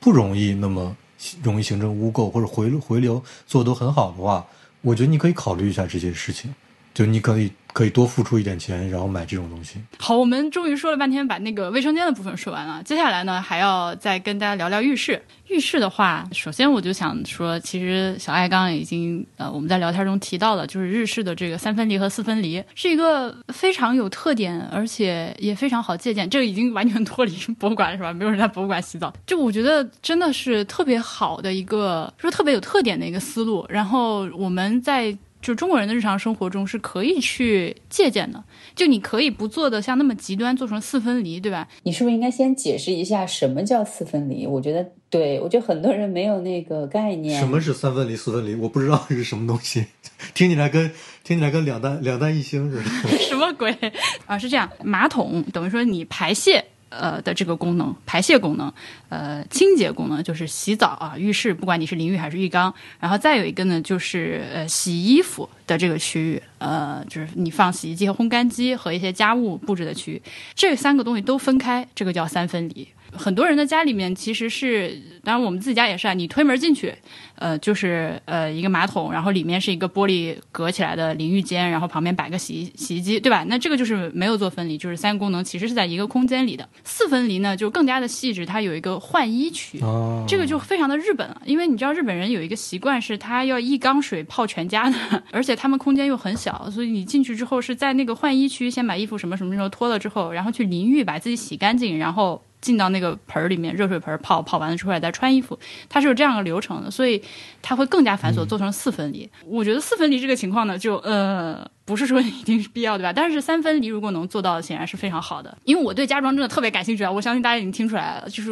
不容易那么。容易形成污垢或者回回流做的都很好的话，我觉得你可以考虑一下这些事情，就你可以。可以多付出一点钱，然后买这种东西。好，我们终于说了半天，把那个卫生间的部分说完了。接下来呢，还要再跟大家聊聊浴室。浴室的话，首先我就想说，其实小爱刚刚已经呃，我们在聊天中提到了，就是日式的这个三分离和四分离是一个非常有特点，而且也非常好借鉴。这个已经完全脱离博物馆是吧？没有人在博物馆洗澡，就我觉得真的是特别好的一个，说特别有特点的一个思路。然后我们在。就中国人的日常生活中是可以去借鉴的，就你可以不做的像那么极端，做成四分离，对吧？你是不是应该先解释一下什么叫四分离？我觉得，对我觉得很多人没有那个概念。什么是三分离、四分离？我不知道是什么东西，听起来跟 <laughs> 听起来跟两弹两弹一星似的。<laughs> 什么鬼啊？是这样，马桶等于说你排泄。呃的这个功能，排泄功能，呃，清洁功能就是洗澡啊，浴室不管你是淋浴还是浴缸，然后再有一个呢就是呃洗衣服的这个区域，呃，就是你放洗衣机和烘干机和一些家务布置的区域，这三个东西都分开，这个叫三分离。很多人的家里面其实是，当然我们自己家也是啊，你推门进去，呃，就是呃一个马桶，然后里面是一个玻璃隔起来的淋浴间，然后旁边摆个洗衣洗衣机，对吧？那这个就是没有做分离，就是三个功能其实是在一个空间里的。四分离呢，就更加的细致，它有一个换衣区，哦，这个就非常的日本了，因为你知道日本人有一个习惯是，他要一缸水泡全家的，<laughs> 而且他们空间又很小，所以你进去之后是在那个换衣区先把衣服什么什么时候脱了之后，然后去淋浴把自己洗干净，然后进到那个盆儿里面热水盆儿泡，泡完了出来再穿衣服，它是有这样的流程的，所以它会更加繁琐，做成四分离。我觉得四分离这个情况呢，就呃不是说一定是必要对吧？但是三分离如果能做到，显然是非常好的。因为我对家装真的特别感兴趣啊，我相信大家已经听出来了，就是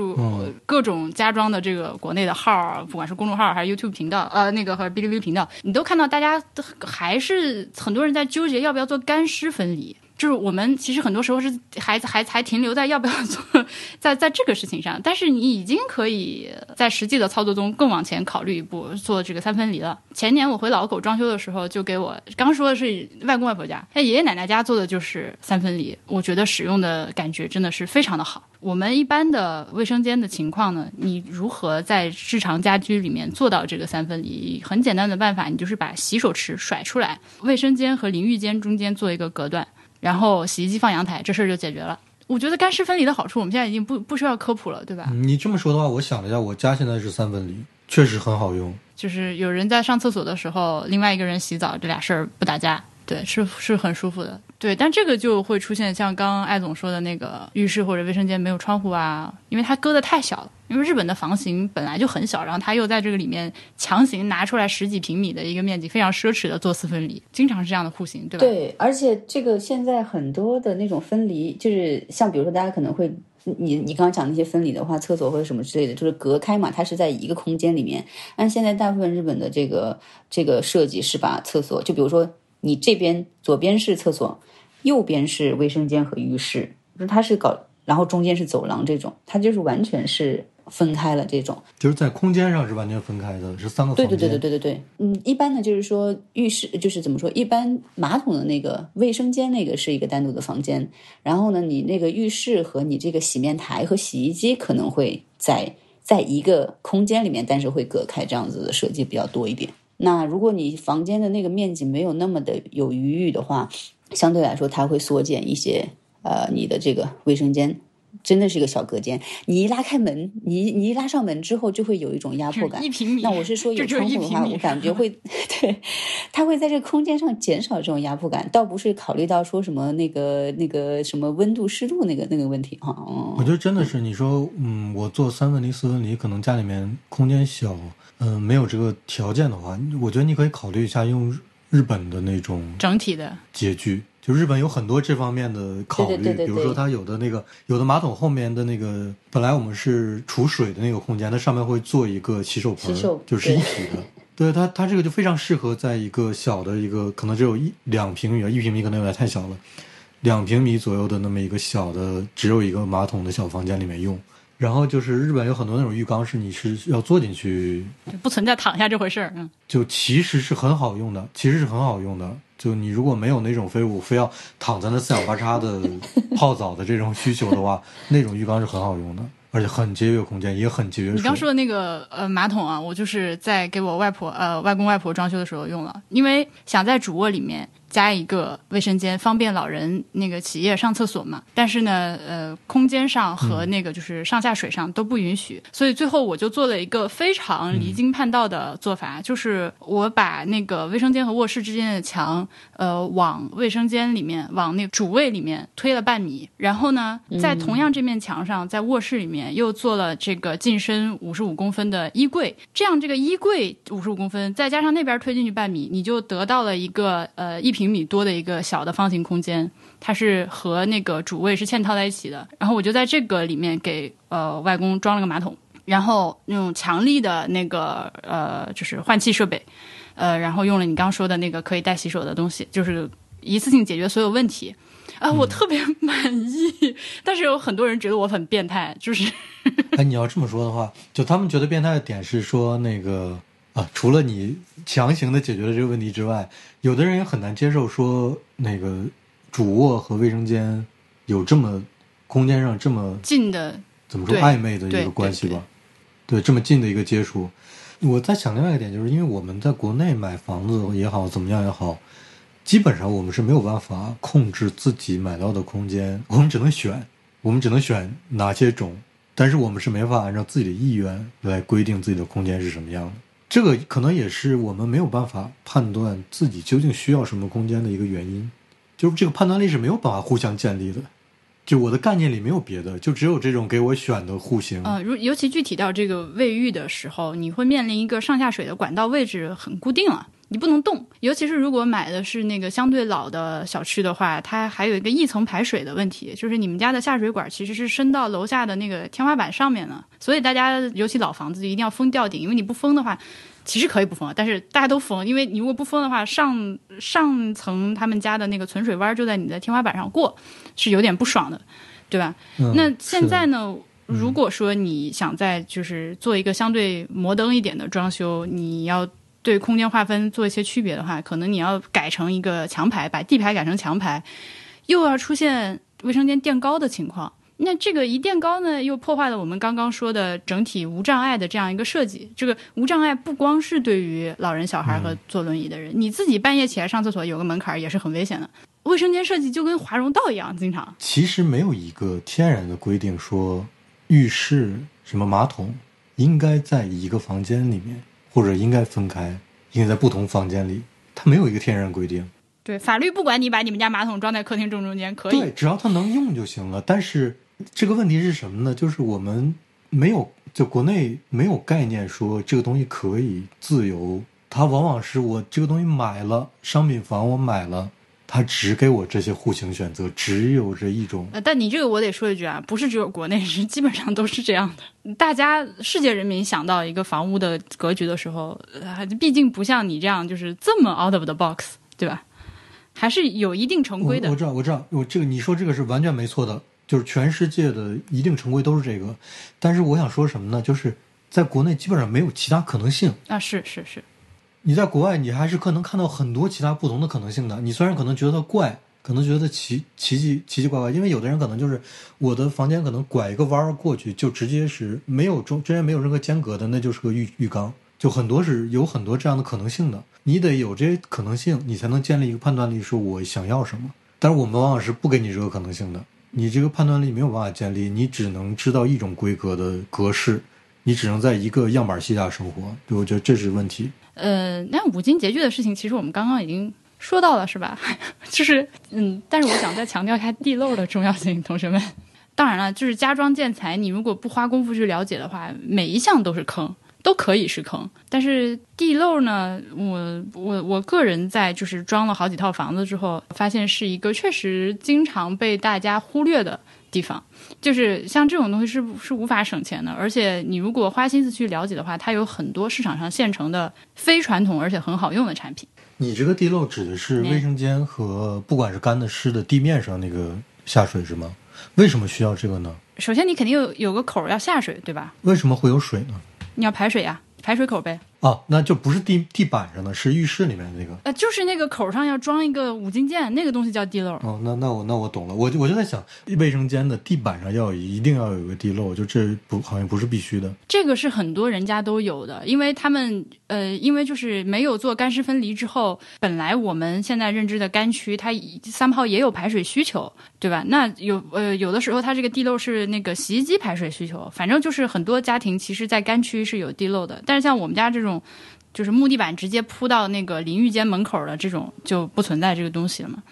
各种家装的这个国内的号，不管是公众号还是 YouTube 频道，呃，那个和哔哩哔哩频道，你都看到大家都还是很多人在纠结要不要做干湿分离。就是我们其实很多时候是还还还停留在要不要做，在在这个事情上，但是你已经可以在实际的操作中更往前考虑一步，做这个三分离了。前年我回老狗装修的时候，就给我刚说的是外公外婆家，那爷爷奶奶家做的就是三分离，我觉得使用的感觉真的是非常的好。我们一般的卫生间的情况呢，你如何在日常家居里面做到这个三分离？很简单的办法，你就是把洗手池甩出来，卫生间和淋浴间中间做一个隔断。然后洗衣机放阳台，这事儿就解决了。我觉得干湿分离的好处，我们现在已经不不需要科普了，对吧？你这么说的话，我想了一下，我家现在是三分离，确实很好用。就是有人在上厕所的时候，另外一个人洗澡，这俩事儿不打架，对，是是很舒服的。对，但这个就会出现像刚刚艾总说的那个浴室或者卫生间没有窗户啊，因为它搁的太小了。因为日本的房型本来就很小，然后他又在这个里面强行拿出来十几平米的一个面积，非常奢侈的做四分离，经常是这样的户型，对吧？对，而且这个现在很多的那种分离，就是像比如说大家可能会，你你刚刚讲那些分离的话，厕所或者什么之类的，就是隔开嘛，它是在一个空间里面。按现在大部分日本的这个这个设计是把厕所，就比如说你这边左边是厕所，右边是卫生间和浴室，就是它是搞，然后中间是走廊这种，它就是完全是。分开了这种，就是在空间上是完全分开的，是三个房间。对对对对对对对，嗯，一般呢就是说浴室就是怎么说，一般马桶的那个卫生间那个是一个单独的房间，然后呢，你那个浴室和你这个洗面台和洗衣机可能会在在一个空间里面，但是会隔开，这样子的设计比较多一点。那如果你房间的那个面积没有那么的有余裕的话，相对来说它会缩减一些，呃，你的这个卫生间。真的是一个小隔间，你一拉开门，你你一拉上门之后，就会有一种压迫感。一平米。那我是说有窗户的话，我感觉会，<laughs> 对，它会在这个空间上减少这种压迫感，倒不是考虑到说什么那个那个什么温度湿度那个那个问题哈。我觉得真的是你说，嗯，我做三分离四分离，可能家里面空间小，嗯，没有这个条件的话，我觉得你可以考虑一下用日本的那种整体的洁具。就日本有很多这方面的考虑，比如说它有的那个有的马桶后面的那个，本来我们是储水的那个空间，它上面会做一个洗手盆，就是一体的。对它，它这个就非常适合在一个小的一个可能只有一两平米，一平米可能有点太小了，两平米左右的那么一个小的只有一个马桶的小房间里面用。然后就是日本有很多那种浴缸是你是要坐进去，不存在躺下这回事儿，嗯，就其实是很好用的，其实是很好用的。就你如果没有那种废物非要躺在那四仰八叉的泡澡的这种需求的话，那种浴缸是很好用的，而且很节约空间，也很节约水。你刚说的那个呃马桶啊，我就是在给我外婆呃外公外婆装修的时候用了，因为想在主卧里面。加一个卫生间，方便老人那个起夜上厕所嘛。但是呢，呃，空间上和那个就是上下水上都不允许，所以最后我就做了一个非常离经叛道的做法，就是我把那个卫生间和卧室之间的墙，呃，往卫生间里面，往那主卫里面推了半米，然后呢，在同样这面墙上，在卧室里面又做了这个进深五十五公分的衣柜，这样这个衣柜五十五公分，再加上那边推进去半米，你就得到了一个呃一平。米多的一个小的方形空间，它是和那个主卫是嵌套在一起的。然后我就在这个里面给呃外公装了个马桶，然后用强力的那个呃就是换气设备，呃，然后用了你刚说的那个可以带洗手的东西，就是一次性解决所有问题啊，我特别满意。但是有很多人觉得我很变态，就是哎，你要这么说的话，就他们觉得变态的点是说那个。啊，除了你强行的解决了这个问题之外，有的人也很难接受说那个主卧和卫生间有这么空间上这么近的怎么说暧昧的一个关系对吧。对，这么近的一个接触，我在想另外一个点，就是因为我们在国内买房子也好，怎么样也好，基本上我们是没有办法控制自己买到的空间，我们只能选，我们只能选哪些种，但是我们是没法按照自己的意愿来规定自己的空间是什么样的。这个可能也是我们没有办法判断自己究竟需要什么空间的一个原因，就是这个判断力是没有办法互相建立的。就我的概念里没有别的，就只有这种给我选的户型。嗯，如尤其具体到这个卫浴的时候，你会面临一个上下水的管道位置很固定了，你不能动。尤其是如果买的是那个相对老的小区的话，它还有一个一层排水的问题，就是你们家的下水管其实是伸到楼下的那个天花板上面的，所以大家尤其老房子一定要封吊顶，因为你不封的话。其实可以不封，但是大家都封，因为你如果不封的话，上上层他们家的那个存水弯就在你的天花板上过，是有点不爽的，对吧？嗯那现在是呢？如果说你想在就是做一个相对摩登一点的装修，你要对空间划分做一些区别的话，可能你要改成一个墙排，把地排改成墙排，又要出现卫生间垫高的情况。那这个一垫高呢，又破坏了我们刚刚说的整体无障碍的这样一个设计。这个无障碍不光是对于老人、小孩和坐轮椅的人，你自己半夜起来上厕所有个门槛也是很危险的。卫生间设计就跟华容道一样，经常。其实没有一个天然的规定说浴室什么马桶应该在一个房间里面，或者应该分开，应该在不同房间里，它没有一个天然规定。对，法律不管你把你们家马桶装在客厅正中间，可以。对，只要它能用就行了。但是这个问题是什么呢？就是我们没有，就国内没有概念说这个东西可以自由。它往往是我这个东西买了，商品房我买了，它只给我这些户型选择，只有这一种。呃，但你这个我得说一句啊，不是只有国内是，基本上都是这样的。大家世界人民想到一个房屋的格局的时候，还，毕竟不像你这样就是这么 out of the box，对吧？还是有一定成规的我。我知道，我知道，我这个你说这个是完全没错的，就是全世界的一定成规都是这个。但是我想说什么呢？就是在国内基本上没有其他可能性。啊，是是是，你在国外，你还是可能看到很多其他不同的可能性的。你虽然可能觉得怪，可能觉得奇奇奇奇奇怪怪，因为有的人可能就是我的房间可能拐一个弯儿过去，就直接是没有中中间没有任何间隔的，那就是个浴浴缸。就很多是有很多这样的可能性的，你得有这些可能性，你才能建立一个判断力，说我想要什么。但是我们往往是不给你这个可能性的，你这个判断力没有办法建立，你只能知道一种规格的格式，你只能在一个样板儿系下生活。对，我觉得这是问题。呃，那五金洁具的事情，其实我们刚刚已经说到了，是吧？<laughs> 就是嗯，但是我想再强调一下地漏的重要性，同学们。<laughs> 当然了，就是家装建材，你如果不花功夫去了解的话，每一项都是坑。都可以是坑，但是地漏呢？我我我个人在就是装了好几套房子之后，发现是一个确实经常被大家忽略的地方。就是像这种东西是是无法省钱的，而且你如果花心思去了解的话，它有很多市场上现成的非传统而且很好用的产品。你这个地漏指的是卫生间和不管是干的湿的地面上那个下水是吗？为什么需要这个呢？首先，你肯定有有个口要下水，对吧？为什么会有水呢？你要排水呀、排水口呗。哦，那就不是地地板上的，是浴室里面的那个。呃，就是那个口上要装一个五金件，那个东西叫地漏。哦，那那我那我懂了，我就我就在想，卫生间的地板上要一定要有一个地漏，就这不好像不是必须的。这个是很多人家都有的，因为他们呃，因为就是没有做干湿分离之后，本来我们现在认知的干区，它三泡也有排水需求，对吧？那有呃有的时候它这个地漏是那个洗衣机排水需求，反正就是很多家庭其实在干区是有地漏的，但是像我们家这种。就是木地板直接铺到那个淋浴间门口的这种就不存在这个东西了嘛。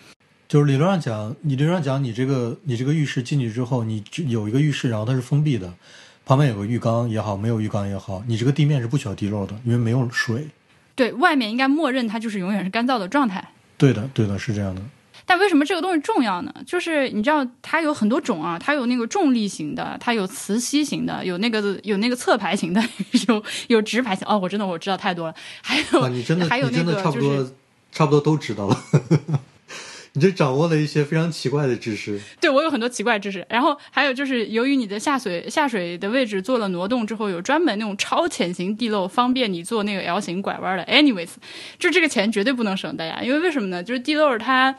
就是理论上讲，你理论上讲，你这个你这个浴室进去之后，你有一个浴室，然后它是封闭的，旁边有个浴缸也好，没有浴缸也好，你这个地面是不需要地漏的，因为没有水。对外面应该默认它就是永远是干燥的状态。对的，对的，是这样的。但为什么这个东西重要呢？就是你知道它有很多种啊，它有那个重力型的，它有磁吸型的，有那个有那个侧排型的，<laughs> 有有直排型。哦，我真的我知道太多了。还有、啊，你真的还有你真的那个差不多、就是差不多都知道了。<laughs> 你这掌握了一些非常奇怪的知识。对我有很多奇怪知识。然后还有就是，由于你的下水下水的位置做了挪动之后，有专门那种超浅型地漏，方便你做那个 L 型拐弯的。Anyways，就这个钱绝对不能省大家，因为为什么呢？就是地漏它。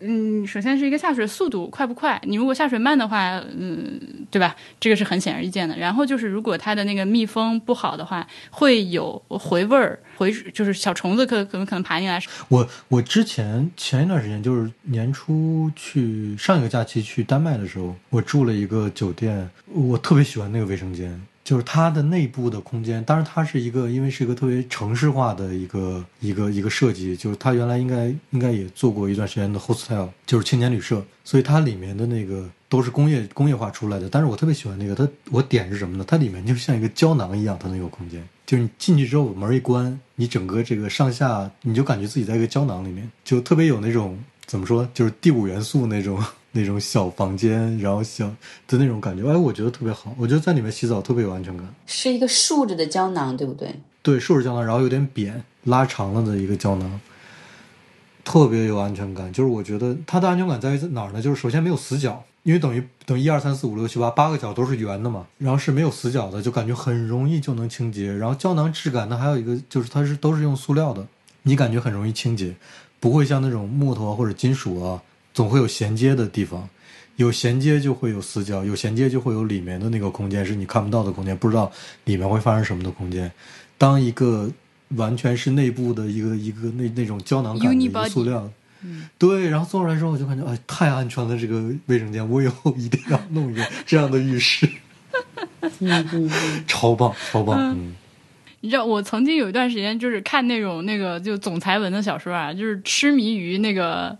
嗯，首先是一个下水速度快不快？你如果下水慢的话，嗯，对吧？这个是很显而易见的。然后就是如果它的那个密封不好的话，会有回味儿，回就是小虫子可可能可能爬进来。我我之前前一段时间就是年初去上一个假期去丹麦的时候，我住了一个酒店，我特别喜欢那个卫生间。就是它的内部的空间，当然它是一个，因为是一个特别城市化的一个一个一个设计。就是它原来应该应该也做过一段时间的 hostel，就是青年旅社，所以它里面的那个都是工业工业化出来的。但是我特别喜欢那个，它我点是什么呢？它里面就像一个胶囊一样，它那个空间，就是你进去之后门一关，你整个这个上下你就感觉自己在一个胶囊里面，就特别有那种怎么说，就是第五元素那种。那种小房间，然后小的那种感觉，哎，我觉得特别好。我觉得在里面洗澡特别有安全感。是一个竖着的胶囊，对不对？对，竖着胶囊，然后有点扁，拉长了的一个胶囊，特别有安全感。就是我觉得它的安全感在于哪儿呢？就是首先没有死角，因为等于等于一二三四五六七八八个角都是圆的嘛，然后是没有死角的，就感觉很容易就能清洁。然后胶囊质感，呢还有一个就是它是都是用塑料的，你感觉很容易清洁，不会像那种木头啊或者金属啊。总会有衔接的地方，有衔接就会有死角，有衔接就会有里面的那个空间是你看不到的空间，不知道里面会发生什么的空间。当一个完全是内部的一个一个那那种胶囊感的一个塑料，对，然后做出来之后我就感觉哎，太安全了，这个卫生间我以后一定要弄一个这样的浴室，超棒超棒。嗯，你知道我曾经有一段时间就是看那种那个就总裁文的小说啊，就是痴迷于那个。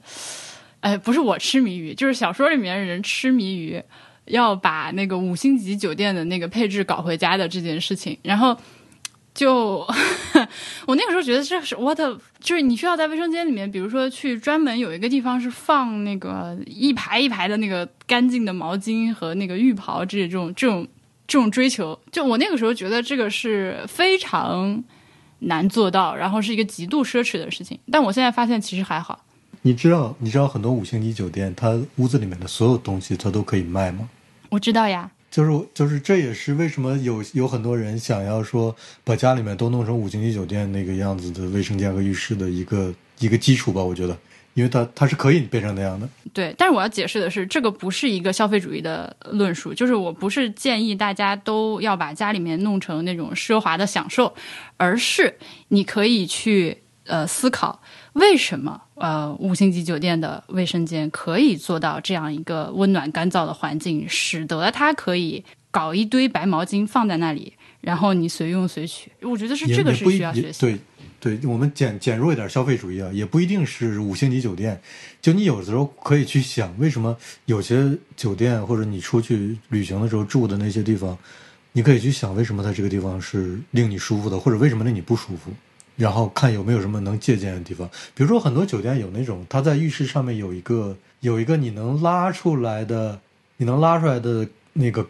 哎，不是我痴迷于，就是小说里面的人痴迷于要把那个五星级酒店的那个配置搞回家的这件事情。然后，就 <laughs> 我那个时候觉得这是 what，就是你需要在卫生间里面，比如说去专门有一个地方是放那个一排一排的那个干净的毛巾和那个浴袍这种这种这种追求。就我那个时候觉得这个是非常难做到，然后是一个极度奢侈的事情。但我现在发现其实还好。你知道，你知道很多五星级酒店，它屋子里面的所有东西，它都可以卖吗？我知道呀，就是就是，这也是为什么有有很多人想要说把家里面都弄成五星级酒店那个样子的卫生间和浴室的一个一个基础吧。我觉得，因为它它是可以变成那样的。对，但是我要解释的是，这个不是一个消费主义的论述，就是我不是建议大家都要把家里面弄成那种奢华的享受，而是你可以去呃思考。为什么呃五星级酒店的卫生间可以做到这样一个温暖干燥的环境，使得它可以搞一堆白毛巾放在那里，然后你随用随取？我觉得是这个是需要学习。对，对我们减减弱一点消费主义啊，也不一定是五星级酒店。就你有的时候可以去想，为什么有些酒店或者你出去旅行的时候住的那些地方，你可以去想为什么它这个地方是令你舒服的，或者为什么令你不舒服。然后看有没有什么能借鉴的地方，比如说很多酒店有那种，它在浴室上面有一个有一个你能拉出来的，你能拉出来的那个，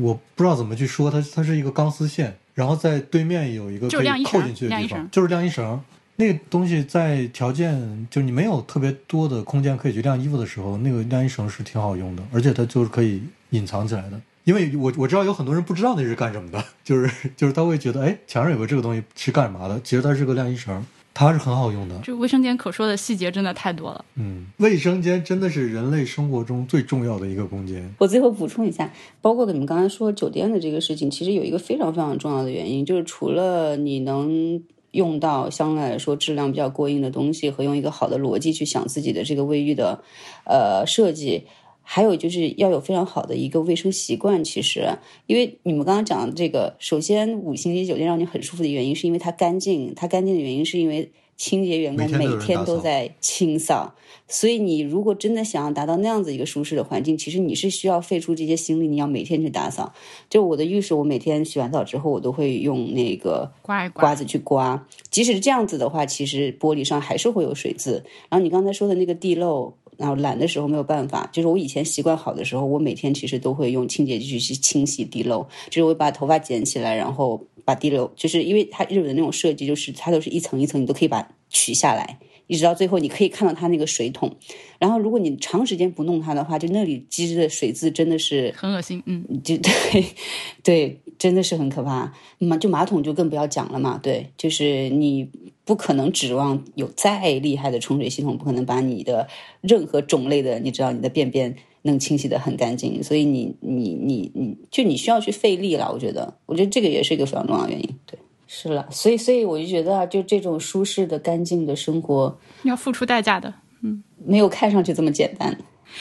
我不知道怎么去说，它它是一个钢丝线，然后在对面有一个可以扣进去的地方，就是晾衣绳。那个东西在条件就是你没有特别多的空间可以去晾衣服的时候，那个晾衣绳是挺好用的，而且它就是可以隐藏起来的。因为我我知道有很多人不知道那是干什么的，就是就是他会觉得，哎，墙上有个这个东西是干嘛的？其实它是个晾衣绳，它是很好用的。这卫生间可说的细节真的太多了。嗯，卫生间真的是人类生活中最重要的一个空间。我最后补充一下，包括你们刚才说酒店的这个事情，其实有一个非常非常重要的原因，就是除了你能用到相对来说质量比较过硬的东西，和用一个好的逻辑去想自己的这个卫浴的呃设计。还有就是要有非常好的一个卫生习惯。其实，因为你们刚刚讲的这个，首先五星级酒店让你很舒服的原因，是因为它干净。它干净的原因是因为清洁员工每天都在清扫。所以，你如果真的想要达到那样子一个舒适的环境，其实你是需要费出这些心力，你要每天去打扫。就我的浴室，我每天洗完澡之后，我都会用那个刮刮子去刮。即使是这样子的话，其实玻璃上还是会有水渍。然后你刚才说的那个地漏。然后懒的时候没有办法，就是我以前习惯好的时候，我每天其实都会用清洁剂去清洗地漏，就是我把头发剪起来，然后把地漏，就是因为它日本的那种设计，就是它都是一层一层，你都可以把取下来，一直到最后你可以看到它那个水桶。然后如果你长时间不弄它的话，就那里积着的水渍真的是很恶心。嗯，就 <laughs> 对对，真的是很可怕。马就马桶就更不要讲了嘛。对，就是你不可能指望有再厉害的冲水系统，不可能把你的任何种类的，你知道你的便便。能清洗的很干净，所以你你你你就你需要去费力了。我觉得，我觉得这个也是一个非常重要的原因。对，是了，所以所以我就觉得啊，就这种舒适的、干净的生活要付出代价的。嗯，没有看上去这么简单。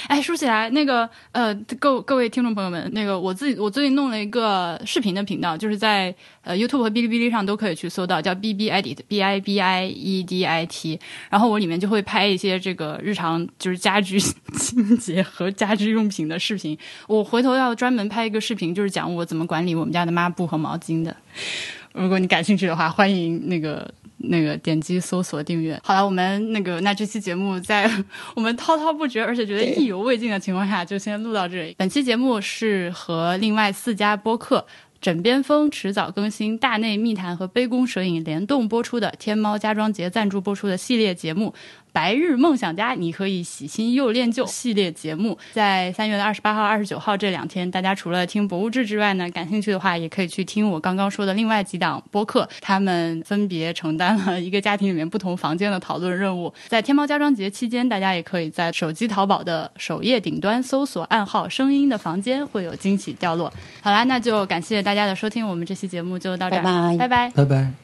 哎，说起来，那个呃，各各位听众朋友们，那个我自己我最近弄了一个视频的频道，就是在呃 YouTube 和哔哩哔哩上都可以去搜到，叫 B B Edit B I B I E D I T。然后我里面就会拍一些这个日常就是家居清洁和家居用品的视频。我回头要专门拍一个视频，就是讲我怎么管理我们家的抹布和毛巾的。如果你感兴趣的话，欢迎那个。那个点击搜索订阅。好了，我们那个那这期节目在 <laughs> 我们滔滔不绝，而且觉得意犹未尽的情况下，就先录到这里。本期节目是和另外四家播客“枕边风”迟早更新、“大内密谈”和“杯弓蛇影”联动播出的天猫家装节赞助播出的系列节目。白日梦想家，你可以喜新又恋旧系列节目，在三月的二十八号、二十九号这两天，大家除了听博物志之外呢，感兴趣的话，也可以去听我刚刚说的另外几档播客，他们分别承担了一个家庭里面不同房间的讨论任务。在天猫家装节期间，大家也可以在手机淘宝的首页顶端搜索暗号“声音的房间”，会有惊喜掉落。好啦，那就感谢大家的收听，我们这期节目就到这儿，拜拜，拜拜，拜拜。